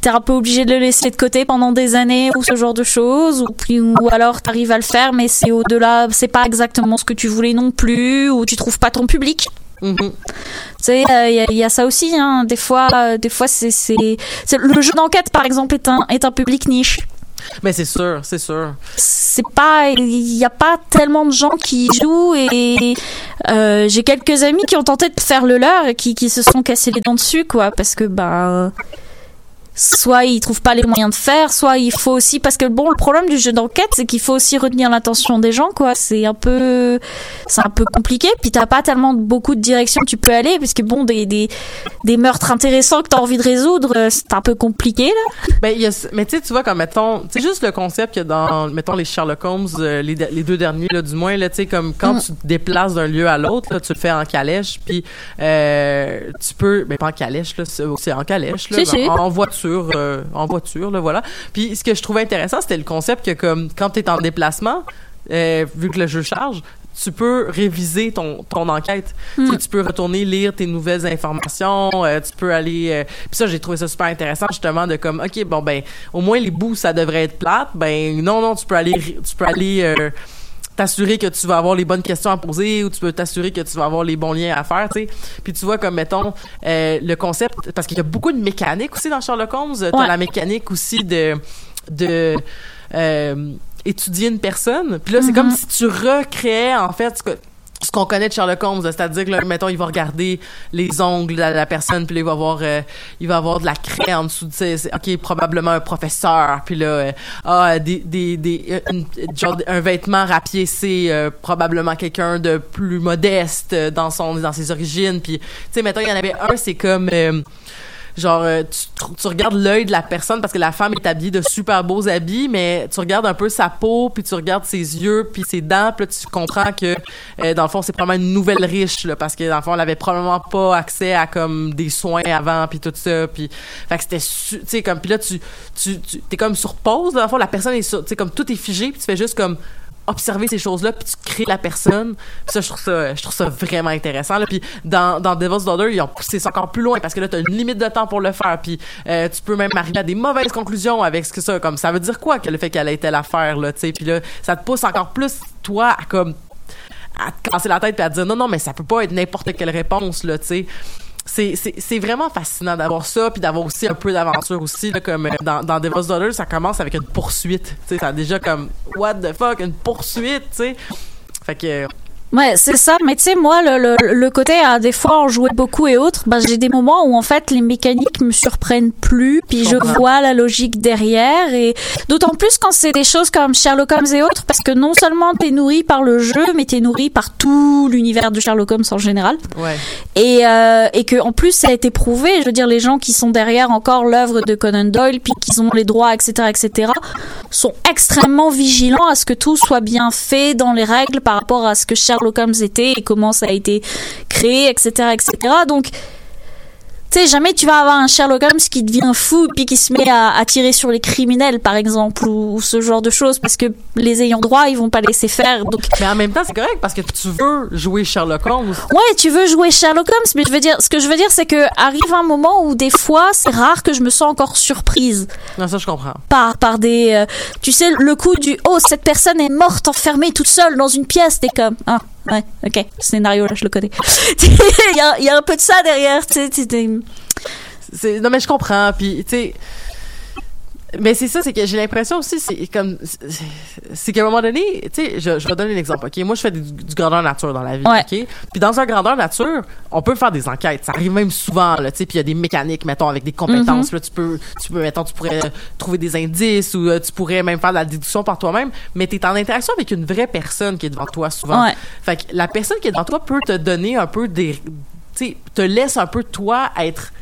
Speaker 6: t'es un peu obligé de le laisser de côté pendant des années ou ce genre de choses, ou, puis, ou alors t'arrives à le faire, mais c'est au-delà, c'est pas exactement ce que tu voulais non plus, ou tu trouves pas ton public.
Speaker 5: Mhm.
Speaker 6: Tu sais, il y, a- y a ça aussi. Hein. Des fois, euh, des fois, c'est- le jeu d'enquête, par exemple, est un est un public niche.
Speaker 5: Mais c'est sûr, c'est sûr.
Speaker 6: C'est pas, il y a pas tellement de gens qui jouent et euh, j'ai quelques amis qui ont tenté de faire le leur et qui qui se sont cassés les dents dessus, quoi, parce que bah soit ils trouvent pas les moyens de faire, soit il faut aussi parce que bon le problème du jeu d'enquête c'est qu'il faut aussi retenir l'attention des gens quoi. C'est un peu c'est un peu compliqué puis t'as pas tellement beaucoup de directions que tu peux aller puisque bon des des, des meurtres intéressants que t'as envie de résoudre euh, c'est un peu compliqué là.
Speaker 5: Ben, y a, mais tu sais, tu vois, comme, mettons, c'est juste le concept que dans, mettons, les Sherlock Holmes, euh, les, les deux derniers, là, du moins, là, tu sais, comme quand
Speaker 6: Mm.
Speaker 5: tu te déplaces d'un lieu à l'autre, là, tu le fais en calèche, puis euh, tu peux, ben, pas en calèche, là, c'est en calèche, là, en, en euh, en voiture, là, voilà. Puis ce que je trouvais intéressant, c'était le concept que, comme, quand t'es en déplacement, euh, vu que le jeu charge, tu peux réviser ton, ton enquête. Tu, sais, tu peux retourner lire tes nouvelles informations, euh, tu peux aller... euh, Puis ça, j'ai trouvé ça super intéressant, justement, de comme, OK, bon, ben, au moins les bouts, ça devrait être plate. Ben, non, non, tu peux aller... Tu peux aller t'assurer que tu vas avoir les bonnes questions à poser ou tu peux t'assurer que tu vas avoir les bons liens à faire, tu sais. Puis tu vois comme mettons euh, le concept parce qu'il y a beaucoup de mécanique aussi dans Sherlock Holmes, t'as
Speaker 6: Ouais.
Speaker 5: la mécanique aussi de de euh, étudier une personne. Puis là c'est comme si tu recréais en fait ce que ce qu'on connaît de Sherlock Holmes, c'est-à-dire que là, mettons, il va regarder les ongles de la, personne, puis là, il va avoir, euh, il va avoir de la craie en dessous de ses, ok, probablement un professeur, puis là, euh, ah, des, des, des, euh, genre un vêtement rapiécé, euh, probablement quelqu'un de plus modeste euh, dans son, dans ses origines, puis tu sais, mettons, il y en avait un, c'est comme euh, genre euh, tu, tu regardes l'œil de la personne parce que la femme est habillée de super beaux habits mais tu regardes un peu sa peau puis tu regardes ses yeux puis ses dents puis là tu comprends que euh, dans le fond c'est probablement une nouvelle riche là, parce que dans le fond elle avait probablement pas accès à comme des soins avant puis tout ça puis fait que c'était tu sais comme puis là tu tu tu t'es comme sur pause dans le fond la personne est tu sais comme tout est figé puis tu fais juste comme observer ces choses-là puis tu crées la personne. Ça, je trouve ça, je trouve ça vraiment intéressant. Là. Puis dans, dans Devil's Daughter, ils ont poussé ça encore plus loin parce que là, t'as une limite de temps pour le faire. Puis euh, tu peux même arriver à des mauvaises conclusions avec ce que ça, comme ça veut dire quoi que le fait qu'elle ait telle affaire là, tu sais. Puis là, ça te pousse encore plus toi à comme à te casser la tête puis à te dire non non mais ça peut pas être n'importe quelle réponse là, tu sais c'est, vraiment fascinant d'avoir ça puis d'avoir aussi un peu d'aventure aussi là, comme euh, dans, dans Devil's Daughter ça commence avec une poursuite. Tu sais ça a déjà comme what the fuck une poursuite tu sais. Fait que
Speaker 6: Ouais, c'est ça. Mais tu sais, moi, le, le, le côté à des fois en jouer beaucoup et autres, bah, j'ai des moments où en fait les mécaniques me surprennent plus, puis je vois la logique derrière. Et d'autant plus quand c'est des choses comme Sherlock Holmes et autres, parce que non seulement t'es nourri par le jeu, mais t'es nourri par tout l'univers de Sherlock Holmes en général.
Speaker 5: ouais
Speaker 6: Et, euh, et que en plus ça a été prouvé. Je veux dire, les gens qui sont derrière encore l'œuvre de Conan Doyle, puis qui ont les droits, etc., etc., sont extrêmement vigilants à ce que tout soit bien fait dans les règles par rapport à ce que Sherlock Holmes était et comment ça a été créé, etc., etc. Donc tu sais, jamais tu vas avoir un Sherlock Holmes qui devient fou puis qui se met à, à tirer sur les criminels, par exemple, ou, ou ce genre de choses, parce que les ayants droit, ils vont pas laisser faire. Donc,
Speaker 5: mais en même temps c'est correct parce que tu veux jouer Sherlock Holmes
Speaker 6: Ouais, tu veux jouer Sherlock Holmes, mais je veux dire, ce que je veux dire, c'est que arrive un moment où des fois, c'est rare que je me sens encore surprise
Speaker 5: non ça je comprends
Speaker 6: par par des, euh, tu sais, le coup du oh cette personne est morte enfermée toute seule dans une pièce, t'es comme ah ouais, ok, scénario là je le connais. Il y y a un peu de ça derrière, tu sais,
Speaker 5: c'est non mais je comprends. Puis tu sais mais c'est ça c'est que j'ai l'impression aussi c'est comme c'est- qu'à un moment donné tu sais je, je vais donner un exemple ok? Moi je fais du, du grandeur nature dans la vie
Speaker 6: Ouais.
Speaker 5: ok? Puis dans un grandeur nature on peut faire des enquêtes. Ça arrive même souvent là tu sais puis il y a des mécaniques mettons avec des compétences là tu peux tu peux mettons tu pourrais trouver des indices ou euh, tu pourrais même faire de la déduction par toi-même mais tu es en interaction avec une vraie personne qui est devant toi souvent.
Speaker 6: Ouais.
Speaker 5: fait que la personne qui est devant toi peut te donner un peu des tu sais te laisse un peu toi être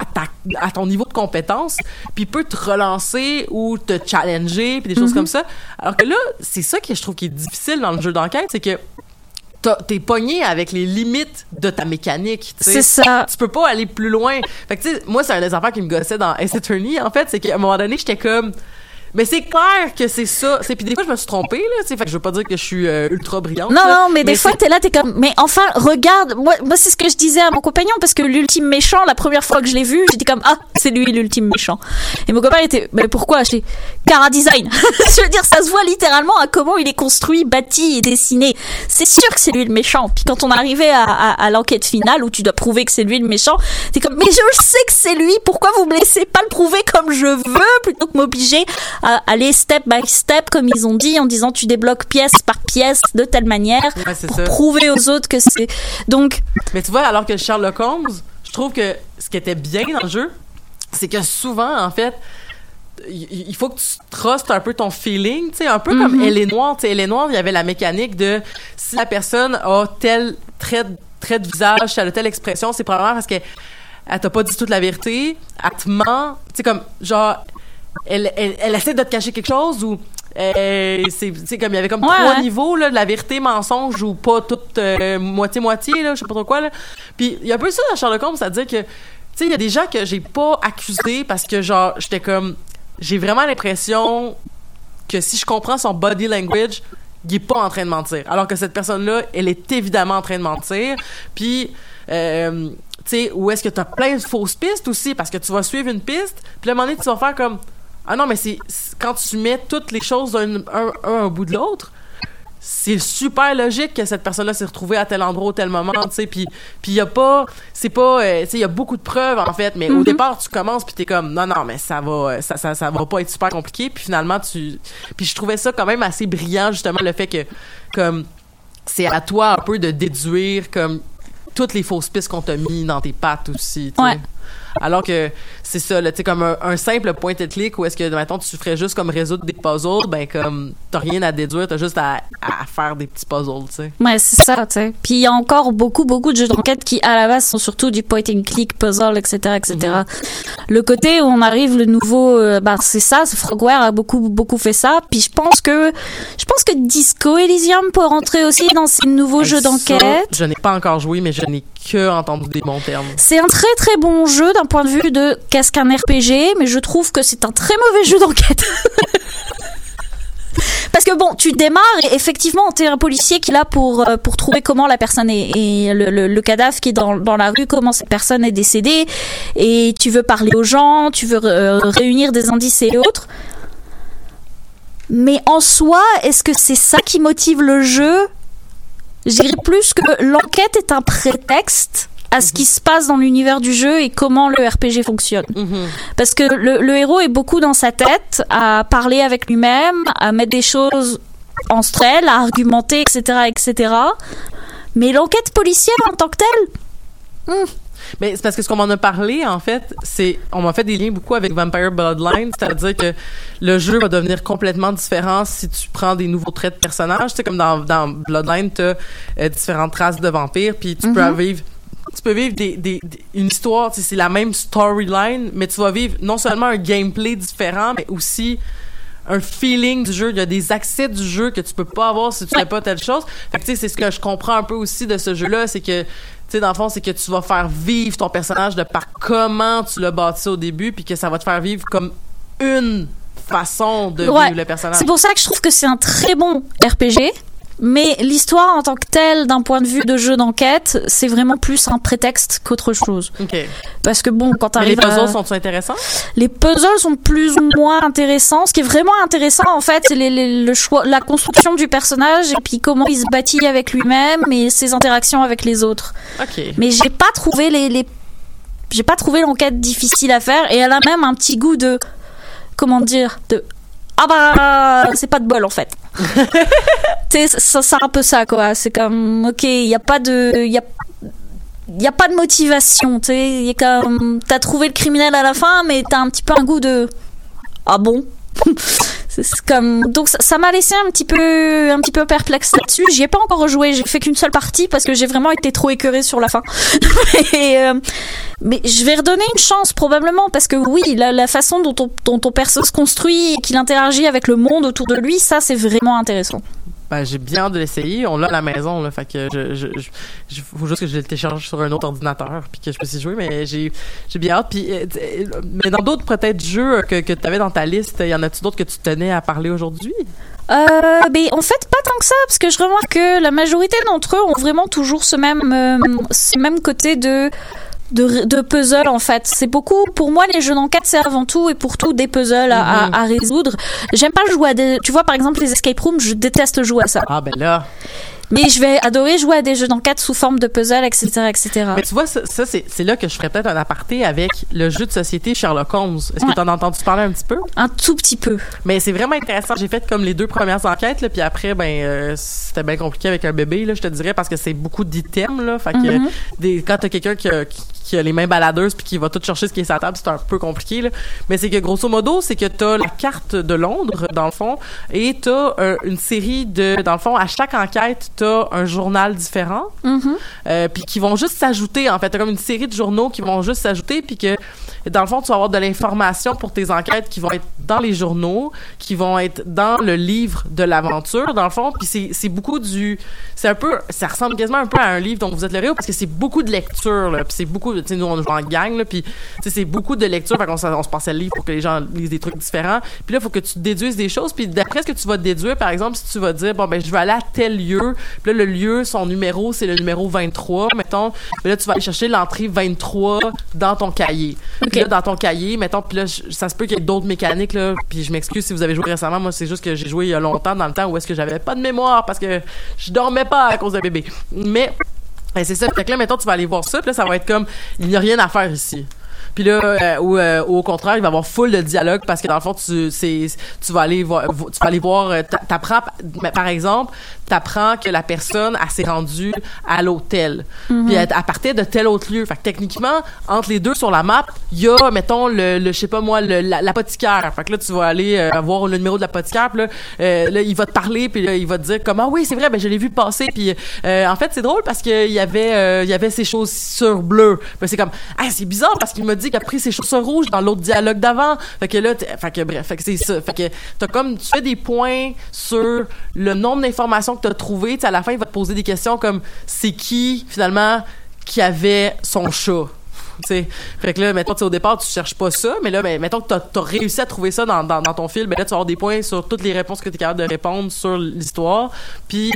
Speaker 5: à, ta- à ton niveau de compétence, puis peut te relancer ou te challenger, puis des
Speaker 6: Mhm.
Speaker 5: choses comme ça. Alors que là, c'est ça que je trouve qui est difficile dans le jeu d'enquête, c'est que t'es pogné avec les limites de ta mécanique.
Speaker 6: c'est ça.
Speaker 5: Tu peux pas aller plus loin. Fait que, tu sais, moi, c'est un des affaires qui me gossait dans Ace Attorney, en fait, c'est qu'à un moment donné, j'étais comme... Mais c'est clair que c'est ça. C'est puis des fois je me suis trompée là, tu fait que je veux pas dire que je suis euh, ultra brillante.
Speaker 6: Non,
Speaker 5: là,
Speaker 6: non, mais, des fois, t'es là, t'es comme, mais enfin, regarde, moi, moi c'est ce que je disais à mon compagnon, parce que l'ultime méchant, la première fois que je l'ai vu, j'étais comme, ah, c'est lui l'ultime méchant. Et mon copain était, mais pourquoi? J'ai, Cara Design. je veux dire, ça se voit littéralement à comment il est construit, bâti et dessiné. C'est sûr que c'est lui le méchant. Puis quand on arrivait à, à, à l'enquête finale, où tu dois prouver que c'est lui le méchant, t'es comme, mais je sais que c'est lui, pourquoi vous me laissez pas le prouver comme je veux, plutôt que m'obliger à aller step by step, comme ils ont dit, en disant tu débloques pièce par pièce de telle manière
Speaker 5: Ouais,
Speaker 6: pour
Speaker 5: ça.
Speaker 6: prouver aux autres que c'est. Donc,
Speaker 5: Mais tu vois, alors que Sherlock Holmes, je trouve que ce qui était bien dans le jeu, c'est que souvent, en fait, il faut que tu trustes un peu ton feeling, tu sais, un peu comme Elle est noire. Tu sais, Elle est noire, il y avait la mécanique de si la personne a tel trait, de- trait de visage, elle a telle expression, c'est probablement parce qu'elle elle t'a pas dit toute la vérité, elle te ment, tu sais, comme, genre, elle, elle, elle essaie de te cacher quelque chose ou euh, c'est comme il y avait comme
Speaker 6: Ouais,
Speaker 5: trois niveaux là, de la vérité mensonge ou pas toute euh, moitié moitié là je sais pas trop quoi là. Puis il y a un peu ça dans Sherlock Holmes c'est à dire que tu sais il y a des gens que j'ai pas accusés parce que genre j'étais comme j'ai vraiment l'impression que si je comprends son body language il est pas en train de mentir. Alors que cette personne là elle est évidemment en train de mentir. Puis euh, tu sais où est-ce que tu as plein de fausses pistes aussi? Parce que tu vas suivre une piste puis à un moment donné tu vas faire comme ah non mais c'est quand tu mets toutes les choses d'un un, un au bout de l'autre c'est super logique que cette personne-là s'est retrouvée à tel endroit au tel moment, tu sais, puis puis il y a pas c'est pas euh, tu sais il y a beaucoup de preuves en fait, mais au départ tu commences puis t'es comme non non mais ça va euh, ça, ça ça va pas être super compliqué, puis finalement tu puis je trouvais ça quand même assez brillant justement le fait que comme c'est à toi un peu de déduire comme toutes les fausses pistes qu'on t'a mis dans tes pattes aussi, tu sais.
Speaker 6: Ouais.
Speaker 5: Alors que c'est ça, là, tu sais, comme un, un simple point and click où est-ce que, maintenant tu ferais juste comme résoudre des puzzles, ben comme, t'as rien à déduire, t'as juste à, à faire des petits puzzles, tu sais.
Speaker 6: ouais, c'est ça, tu sais. Puis il y a encore beaucoup, beaucoup de jeux d'enquête qui, à la base, sont surtout du point and click, puzzle, etc., etc.
Speaker 5: Mhm.
Speaker 6: Le côté où on arrive, le nouveau, euh, bah, c'est ça, Frogware a beaucoup, beaucoup fait ça. Puis je pense que, je pense que Disco Elysium peut rentrer aussi dans ces nouveaux jeux d'enquête.
Speaker 5: Je n'ai pas encore joué, mais je n'ai que.
Speaker 6: C'est un très très bon jeu d'un point de vue de qu'est-ce qu'un RPG, mais je trouve que c'est un très mauvais jeu d'enquête. Parce que bon, tu démarres et effectivement, t'es un policier qui est là pour euh, pour trouver comment la personne est, et le, le, le cadavre qui est dans dans la rue, comment cette personne est décédée, et tu veux parler aux gens, tu veux euh, réunir des indices et autres. Mais en soi, est-ce que c'est ça qui motive le jeu? Je dirais plus que l'enquête est un prétexte à ce qui se passe dans l'univers du jeu et comment le RPG fonctionne.
Speaker 5: Mhm.
Speaker 6: Parce que le, le héros est beaucoup dans sa tête, à parler avec lui-même, à mettre des choses en strel, à argumenter, etc., etc. Mais l'enquête policière en tant que telle,
Speaker 5: Mais c'est parce que ce qu'on m'en a parlé, en fait, c'est. On m'a fait des liens beaucoup avec Vampire Bloodline, c'est-à-dire que le jeu va devenir complètement différent si tu prends des nouveaux traits de personnage. Tu sais, comme dans, dans Bloodline, tu as différentes races de vampires, puis tu peux vivre. Tu peux vivre des, des, des- une histoire, c'est la même storyline, mais tu vas vivre non seulement un gameplay différent, mais aussi un feeling du jeu. Il y a des accès du jeu que tu peux pas avoir si tu fais pas telle chose. Fait que tu sais, c'est ce que je comprends un peu aussi de ce jeu-là, c'est que tu sais, dans le fond, c'est que tu vas faire vivre ton personnage de par comment tu l'as bâti au début, puis que ça va te faire vivre comme une façon de
Speaker 6: Ouais.
Speaker 5: vivre le personnage.
Speaker 6: c'est pour ça que je trouve que c'est un très bon RPG. Mais l'histoire en tant que telle, d'un point de vue de jeu d'enquête, c'est vraiment plus un prétexte qu'autre chose. Parce que bon, quand
Speaker 5: Mais les
Speaker 6: t'arrives à...
Speaker 5: puzzles sont-ils intéressants?
Speaker 6: Les puzzles sont plus ou moins intéressants. Ce qui est vraiment intéressant, en fait, c'est les- les- le choix, la construction du personnage et puis comment il se bâtit avec lui-même et ses interactions avec les autres. Mais j'ai pas trouvé les, les- j'ai pas trouvé l'enquête difficile à faire et elle a même un petit goût de, comment dire, de, ah bah, c'est pas de bol en fait. tu sais, c'est un peu ça quoi. C'est comme, ok, il y a pas de, il y a il a pas de motivation, tu trouvé le criminel à la fin mais t'as un petit peu un goût de ah bon? comme donc ça- m'a laissé un petit peu un petit peu perplexe là-dessus. J'y ai pas encore rejoué, j'ai fait qu'une seule partie parce que j'ai vraiment été trop écœurée sur la fin. Euh, mais je vais redonner une chance probablement parce que oui, la, la façon dont ton, dont ton perso se construit et qu'il interagit avec le monde autour de lui, ça c'est vraiment intéressant.
Speaker 5: Ben, j'ai bien hâte de l'essayer. On l'a à la maison, là. Fait faut juste que je le télécharge sur un autre ordinateur puis que je puisse y jouer. Mais j'ai, j'ai bien hâte. Puis, euh, mais dans d'autres, peut-être, jeux que, que tu avais dans ta liste, y en a-tu d'autres que tu tenais à parler aujourd'hui?
Speaker 6: Euh, ben, en fait, pas tant que ça, parce que je remarque que la majorité d'entre eux ont vraiment toujours ce même, euh, ce même côté de, de, de puzzle, en fait. C'est beaucoup, pour moi, les jeux d'enquête, c'est avant tout et pour tout des puzzles à, à, à résoudre. J'aime pas jouer à des, tu vois, par exemple, les escape rooms, je déteste jouer à ça.
Speaker 5: Ah, ben là.
Speaker 6: Mais je vais adorer jouer à des jeux d'enquête sous forme de puzzle, etc., etc.
Speaker 5: Mais tu vois, ça, ça, c'est, là que je ferais peut-être un aparté avec le jeu de société Sherlock Holmes. Est-ce que tu en as entendu parler un petit peu?
Speaker 6: Un tout petit peu.
Speaker 5: Mais c'est vraiment intéressant. J'ai fait comme les deux premières enquêtes, là, puis après, ben, euh, c'était bien compliqué avec un bébé, là, je te dirais, parce que c'est beaucoup d'items, là. Fait que
Speaker 6: Mhm.
Speaker 5: des, quand t'as quelqu'un qui, qui a les mains baladeuses puis qui va tout chercher ce qui est sur la table, c'est un peu compliqué, là. Mais c'est que grosso modo, c'est que t'as la carte de Londres, dans le fond, et t'as euh, une série de, dans le fond, à chaque enquête, t'as un journal différent.
Speaker 6: Mhm.
Speaker 5: Euh, puis qui vont juste s'ajouter en fait t'as comme une série de journaux qui vont juste s'ajouter puis que dans le fond tu vas avoir de l'information pour tes enquêtes qui vont être dans les journaux qui vont être dans le livre de l'aventure dans le fond. Puis c'est beaucoup du c'est un peu ça ressemble quasiment un peu à un livre dont vous êtes le héros parce que c'est beaucoup de lecture là. Puis c'est beaucoup tu sais nous on joue en gang là. Puis c'est beaucoup de lecture fait qu'on se passait le livre pour que les gens lisent des trucs différents. Puis là il faut que tu déduises des choses. Puis d'après ce que tu vas déduire par exemple si tu vas dire bon ben je vais aller à tel lieu puis là le lieu son numéro c'est le numéro 23 mettons puis là tu vas aller chercher l'entrée 23 dans ton cahier. Là dans ton cahier mettons puis là ça se peut qu'il y ait d'autres mécaniques là puis je m'excuse si vous avez joué récemment moi c'est juste que j'ai joué il y a longtemps dans le temps où est-ce que j'avais pas de mémoire parce que je dormais pas à cause de bébé mais ben, c'est ça. Fait que là, mettons, tu vas aller voir ça, puis là, ça va être comme, il n'y a rien à faire ici. Puis là, euh, ou, euh, au contraire, il va y avoir full de dialogue parce que dans le fond, tu, c'est, tu vas aller voir, tu vas aller voir, euh, t'a- t'apprends, par exemple, t'apprends que la personne, elle s'est rendue à l'hôtel. Puis elle, elle partait de tel autre lieu. Fait que techniquement, entre les deux sur la map, il y a, mettons, le, le je sais pas moi, le, la- l'apothicaire. Fait que là, tu vas aller euh, voir le numéro de l'apothicaire, puis là, là, il va te parler, puis là, il va te dire comme, ah oui, c'est vrai, ben je l'ai vu passer. Puis en fait, c'est drôle parce qu'il y avait, il y avait ses chaussures bleues. Puis c'est comme, ah, c'est bizarre parce qu'il m'a dit a pris ses chaussures rouges dans l'autre dialogue d'avant. Fait que là, fait que bref, fait que c'est ça. Fait que t'as comme, tu fais des points sur le nombre d'informations que t'as trouvé. Tu sais, à la fin, il va te poser des questions comme, c'est qui, finalement, qui avait son chat? tu sais. Fait que là, mettons, au départ, tu cherches pas ça, mais là, ben, mettons que t'as as réussi à trouver ça dans, dans, dans ton film, ben là, tu vas avoir des points sur toutes les réponses que tu es capable de répondre sur l'histoire, puis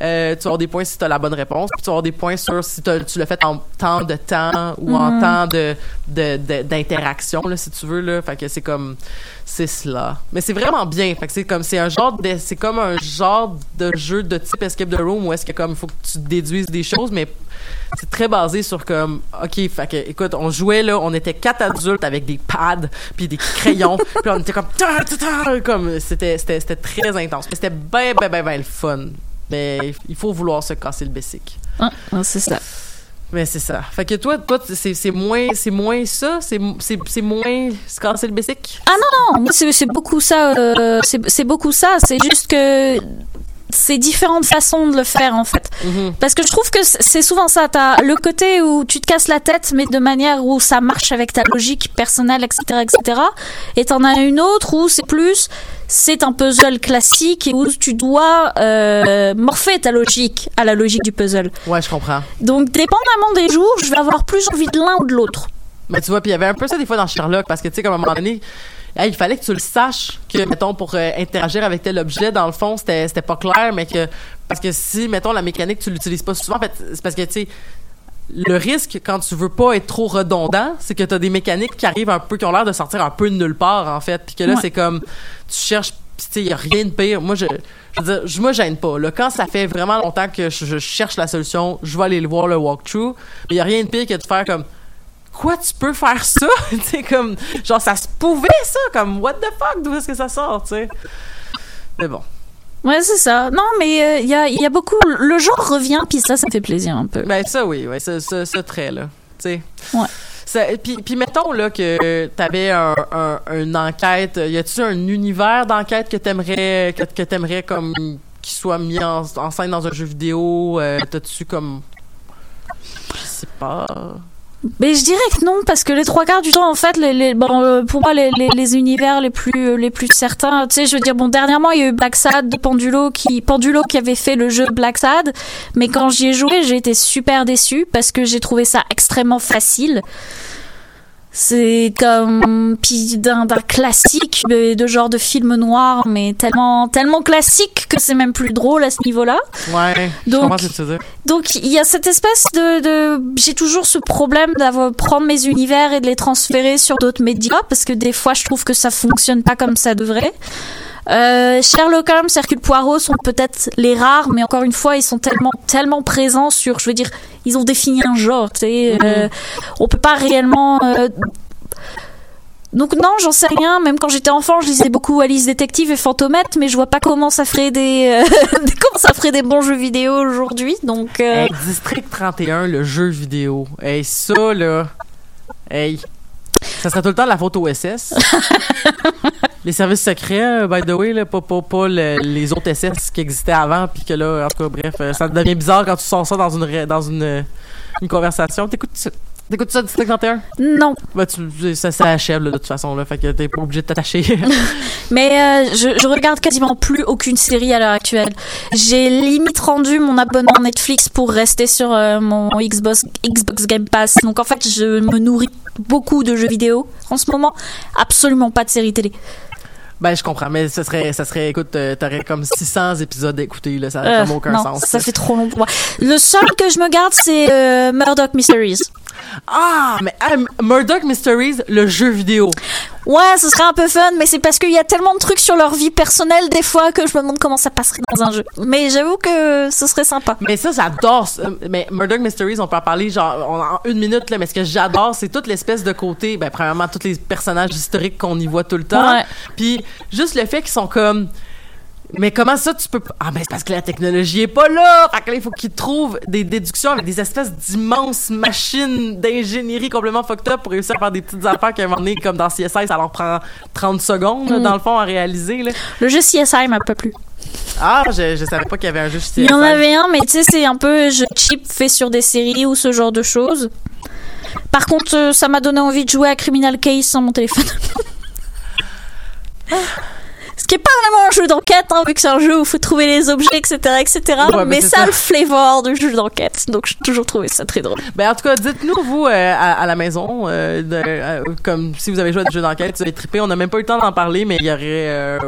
Speaker 5: euh, tu vas avoir des points si tu as la bonne réponse, puis tu vas avoir des points sur si tu l'as fait en temps de temps ou en temps de d'interaction, là, si tu veux, là. Fait que c'est comme... C'est cela. Mais c'est vraiment bien. Fait que c'est comme... C'est un genre de... C'est comme un genre de jeu de type Escape the Room où est-ce que comme... faut que tu déduises des choses, mais c'est très basé sur comme ok fait que écoute on jouait là on était quatre adultes avec des pads puis des crayons puis on était comme comme c'était très intense c'était ben ben ben ben le fun mais il faut vouloir se casser le bessic
Speaker 6: Ah, ah, c'est ça.
Speaker 5: mais c'est ça fait que toi toi c'est moins moins ça? C'est moins se casser le bessic?
Speaker 6: Ah non, non, c'est beaucoup ça. euh, c'est beaucoup ça. C'est juste que c'est différentes façons de le faire en fait.
Speaker 5: Mhm.
Speaker 6: Parce que je trouve que c'est c'est souvent ça. T'as le côté où tu te casses la tête, mais de manière où ça marche avec ta logique personnelle, etc., etc. Et t'en as une autre où c'est plus, c'est un puzzle classique et où tu dois euh, morpher ta logique à la logique du puzzle.
Speaker 5: ouais je comprends
Speaker 6: Donc, dépendamment des jours, je vais avoir plus envie de l'un ou de l'autre.
Speaker 5: Mais tu vois, puis il y avait un peu ça des fois dans Sherlock, parce que tu sais, comme à un moment donné, hey, il fallait que tu le saches que, mettons, pour euh, interagir avec tel objet, dans le fond, c'était c'était pas clair, mais que. Parce que si, mettons, la mécanique, tu l'utilises pas souvent, en fait, c'est parce que, tu sais, le risque, quand tu veux pas être trop redondant, c'est que tu as des mécaniques qui arrivent un peu, qui ont l'air de sortir un peu de nulle part, en fait. Puis que là,
Speaker 6: Ouais.
Speaker 5: c'est comme, tu cherches, puis tu sais, il y a rien de pire. Moi, je, je veux dire, je me gêne pas. Là, quand ça fait vraiment longtemps que je, je cherche la solution, je vais aller le voir, le walkthrough. Mais il a rien de pire que de faire comme, quoi, tu peux faire ça? tu sais, comme, genre, ça se pouvait, ça? Comme, what the fuck? D'où est-ce que ça sort, tu sais? Mais bon.
Speaker 6: Ouais, c'est ça. Non, mais euh, il y, a, y a beaucoup. Le genre revient, puis ça, ça me fait plaisir un peu.
Speaker 5: Ben, ça, oui, ouais, ce, ce, ce trait-là. Tu sais.
Speaker 6: Ouais.
Speaker 5: Puis, puis mettons là que t'avais un, un, une enquête. Y a-tu un univers d'enquête que t'aimerais que, que t'aimerais comme qui soit mis en, en scène dans un jeu vidéo euh, T'as-tu comme je sais pas.
Speaker 6: Mais je dirais que non, parce que les trois quarts du temps, en fait, les, les- bon, euh, pour moi, les, les, les univers les plus, euh, les plus certains, tu sais, je veux dire, bon, dernièrement, il y a eu Black Sad de Pendulo qui, Pendulo qui avait fait le jeu Black Sad, mais quand j'y ai joué, j'ai été super déçue parce que j'ai trouvé ça extrêmement facile. C'est comme puis d'un classique de, genre de film noir, mais tellement tellement classique que c'est même plus drôle à ce niveau-là.
Speaker 5: Ouais.
Speaker 6: Donc-
Speaker 5: que.
Speaker 6: Donc il y a cette espèce de, de j'ai toujours ce problème d'avoir prendre mes univers et de les transférer sur d'autres médias parce que des fois je trouve que ça fonctionne pas comme ça devrait. Euh, Sherlock Holmes, Hercule Poirot sont peut-être les rares, mais encore une fois, ils sont tellement tellement présents sur, je veux dire, ils ont défini un genre. Tu sais, euh, on peut pas réellement. euh, donc non, j'en sais rien. Même quand j'étais enfant, je lisais beaucoup Alice Détective et Fantomette, mais je vois pas comment ça ferait des, euh, des- comment ça ferait des bons jeux vidéo aujourd'hui. Donc
Speaker 5: Hey, District 31, le jeu vidéo. Hey, ça là. Hey. Ça serait tout le temps la faute au SS. les services secrets, euh, by the way, là, pas, pas, pas le- les autres SS qui existaient avant, puis que là, en tout cas, bref, euh, ça devient bizarre quand tu sens ça dans une, ré- dans une, euh, une conversation. T'écoutes ça, t'écoutes ça, District 31?
Speaker 6: non.
Speaker 5: Ben, tu, ça, ça achève, là, de toute façon, là, fait que t'es pas obligé de t'attacher.
Speaker 6: Mais euh, je, je regarde quasiment plus aucune série à l'heure actuelle. J'ai limite rendu mon abonnement Netflix pour rester sur euh, mon Xbox, Xbox Game Pass. Donc en fait, je me nourris beaucoup de jeux vidéo en ce moment. Absolument pas de séries télé.
Speaker 5: ben, je comprends, mais ça serait, ça serait, écoute, euh, t'aurais comme 600 épisodes à écouter, là, ça n'a
Speaker 6: Euh,
Speaker 5: aucun
Speaker 6: non,
Speaker 5: sens.
Speaker 6: ça fait trop long pour moi. Le seul que je me garde, c'est euh, Murdoch Mysteries.
Speaker 5: Ah, mais Murdoch Mysteries, le jeu vidéo.
Speaker 6: Ouais, ce serait un peu fun, mais c'est parce qu'il y a tellement de trucs sur leur vie personnelle des fois que je me demande comment ça passerait dans un jeu. Mais j'avoue que ce serait sympa.
Speaker 5: Mais ça, j'adore. Mais Murdoch Mysteries, on peut en parler genre en une minute, là, mais ce que j'adore, c'est toute l'espèce de côté, ben, premièrement, tous les personnages historiques qu'on y voit tout le temps. Puis juste le fait qu'ils sont comme. Mais comment ça tu peux Ah ben c'est parce que la technologie est pas là. Fait que là, il faut qu'ils trouvent des déductions avec des espèces d'immenses machines d'ingénierie complètement fucked up pour réussir à faire des petites affaires qu'à un moment donné comme dans CSI ça leur prend 30 secondes là,
Speaker 6: Mm.
Speaker 5: dans le fond à réaliser là.
Speaker 6: Le jeu CSI m'a pas plu.
Speaker 5: Ah, je, je savais pas qu'il y avait un jeu CSI.
Speaker 6: Il y en avait un, mais tu sais, c'est un peu jeu cheap fait sur des séries ou ce genre de choses. Par contre, euh, ça m'a donné envie de jouer à Criminal Case sans mon téléphone. Ce qui est pas vraiment un jeu d'enquête, hein, vu que c'est un jeu où il faut trouver les objets, etc., etc.
Speaker 5: Ouais, mais
Speaker 6: ça,
Speaker 5: ça.
Speaker 6: le flavor de jeu d'enquête. Donc, j'ai toujours trouvé ça très drôle.
Speaker 5: Ben, en tout cas, dites-nous, vous, euh, à, à la maison, euh, de- euh, comme si vous avez joué à des jeux d'enquête, vous avez trippé. On n'a même pas eu le temps d'en parler, mais il y aurait euh,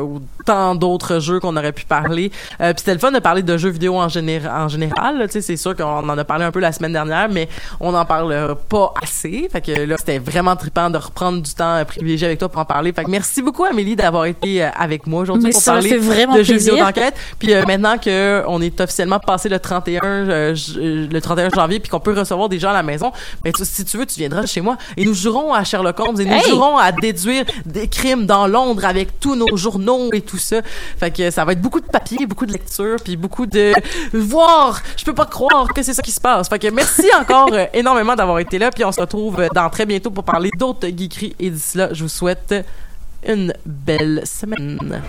Speaker 5: tant d'autres jeux qu'on aurait pu parler. Euh, Puis c'était le fun de parler de jeux vidéo en, général en général. là. Tu sais, c'est sûr qu'on en a parlé un peu la semaine dernière, mais on n'en parle euh, pas assez. Fait que là, c'était vraiment trippant de reprendre du temps privilégié avec toi pour en parler. Fait que merci beaucoup, Amélie, d'avoir été euh, avec moi aujourd'hui pour
Speaker 6: ça
Speaker 5: parler
Speaker 6: fait vraiment
Speaker 5: de jeux vidéo d'enquête. Puis euh, maintenant que on est officiellement passé le 31 euh, euh, le 31 janvier puis qu'on peut recevoir des gens à la maison, ben tu- si tu veux, tu viendras chez moi et nous jouerons à Sherlock Holmes et nous
Speaker 6: Hey!
Speaker 5: jouerons à déduire des crimes dans Londres avec tous nos journaux et tout ça. Fait que ça va être beaucoup de papier, beaucoup de lecture puis beaucoup de voir, je peux pas croire que c'est ça qui se passe. Fait que merci encore euh, énormément d'avoir été là puis on se retrouve dans très bientôt pour parler d'autres geekeries et d'ici là, je vous souhaite une belle semaine.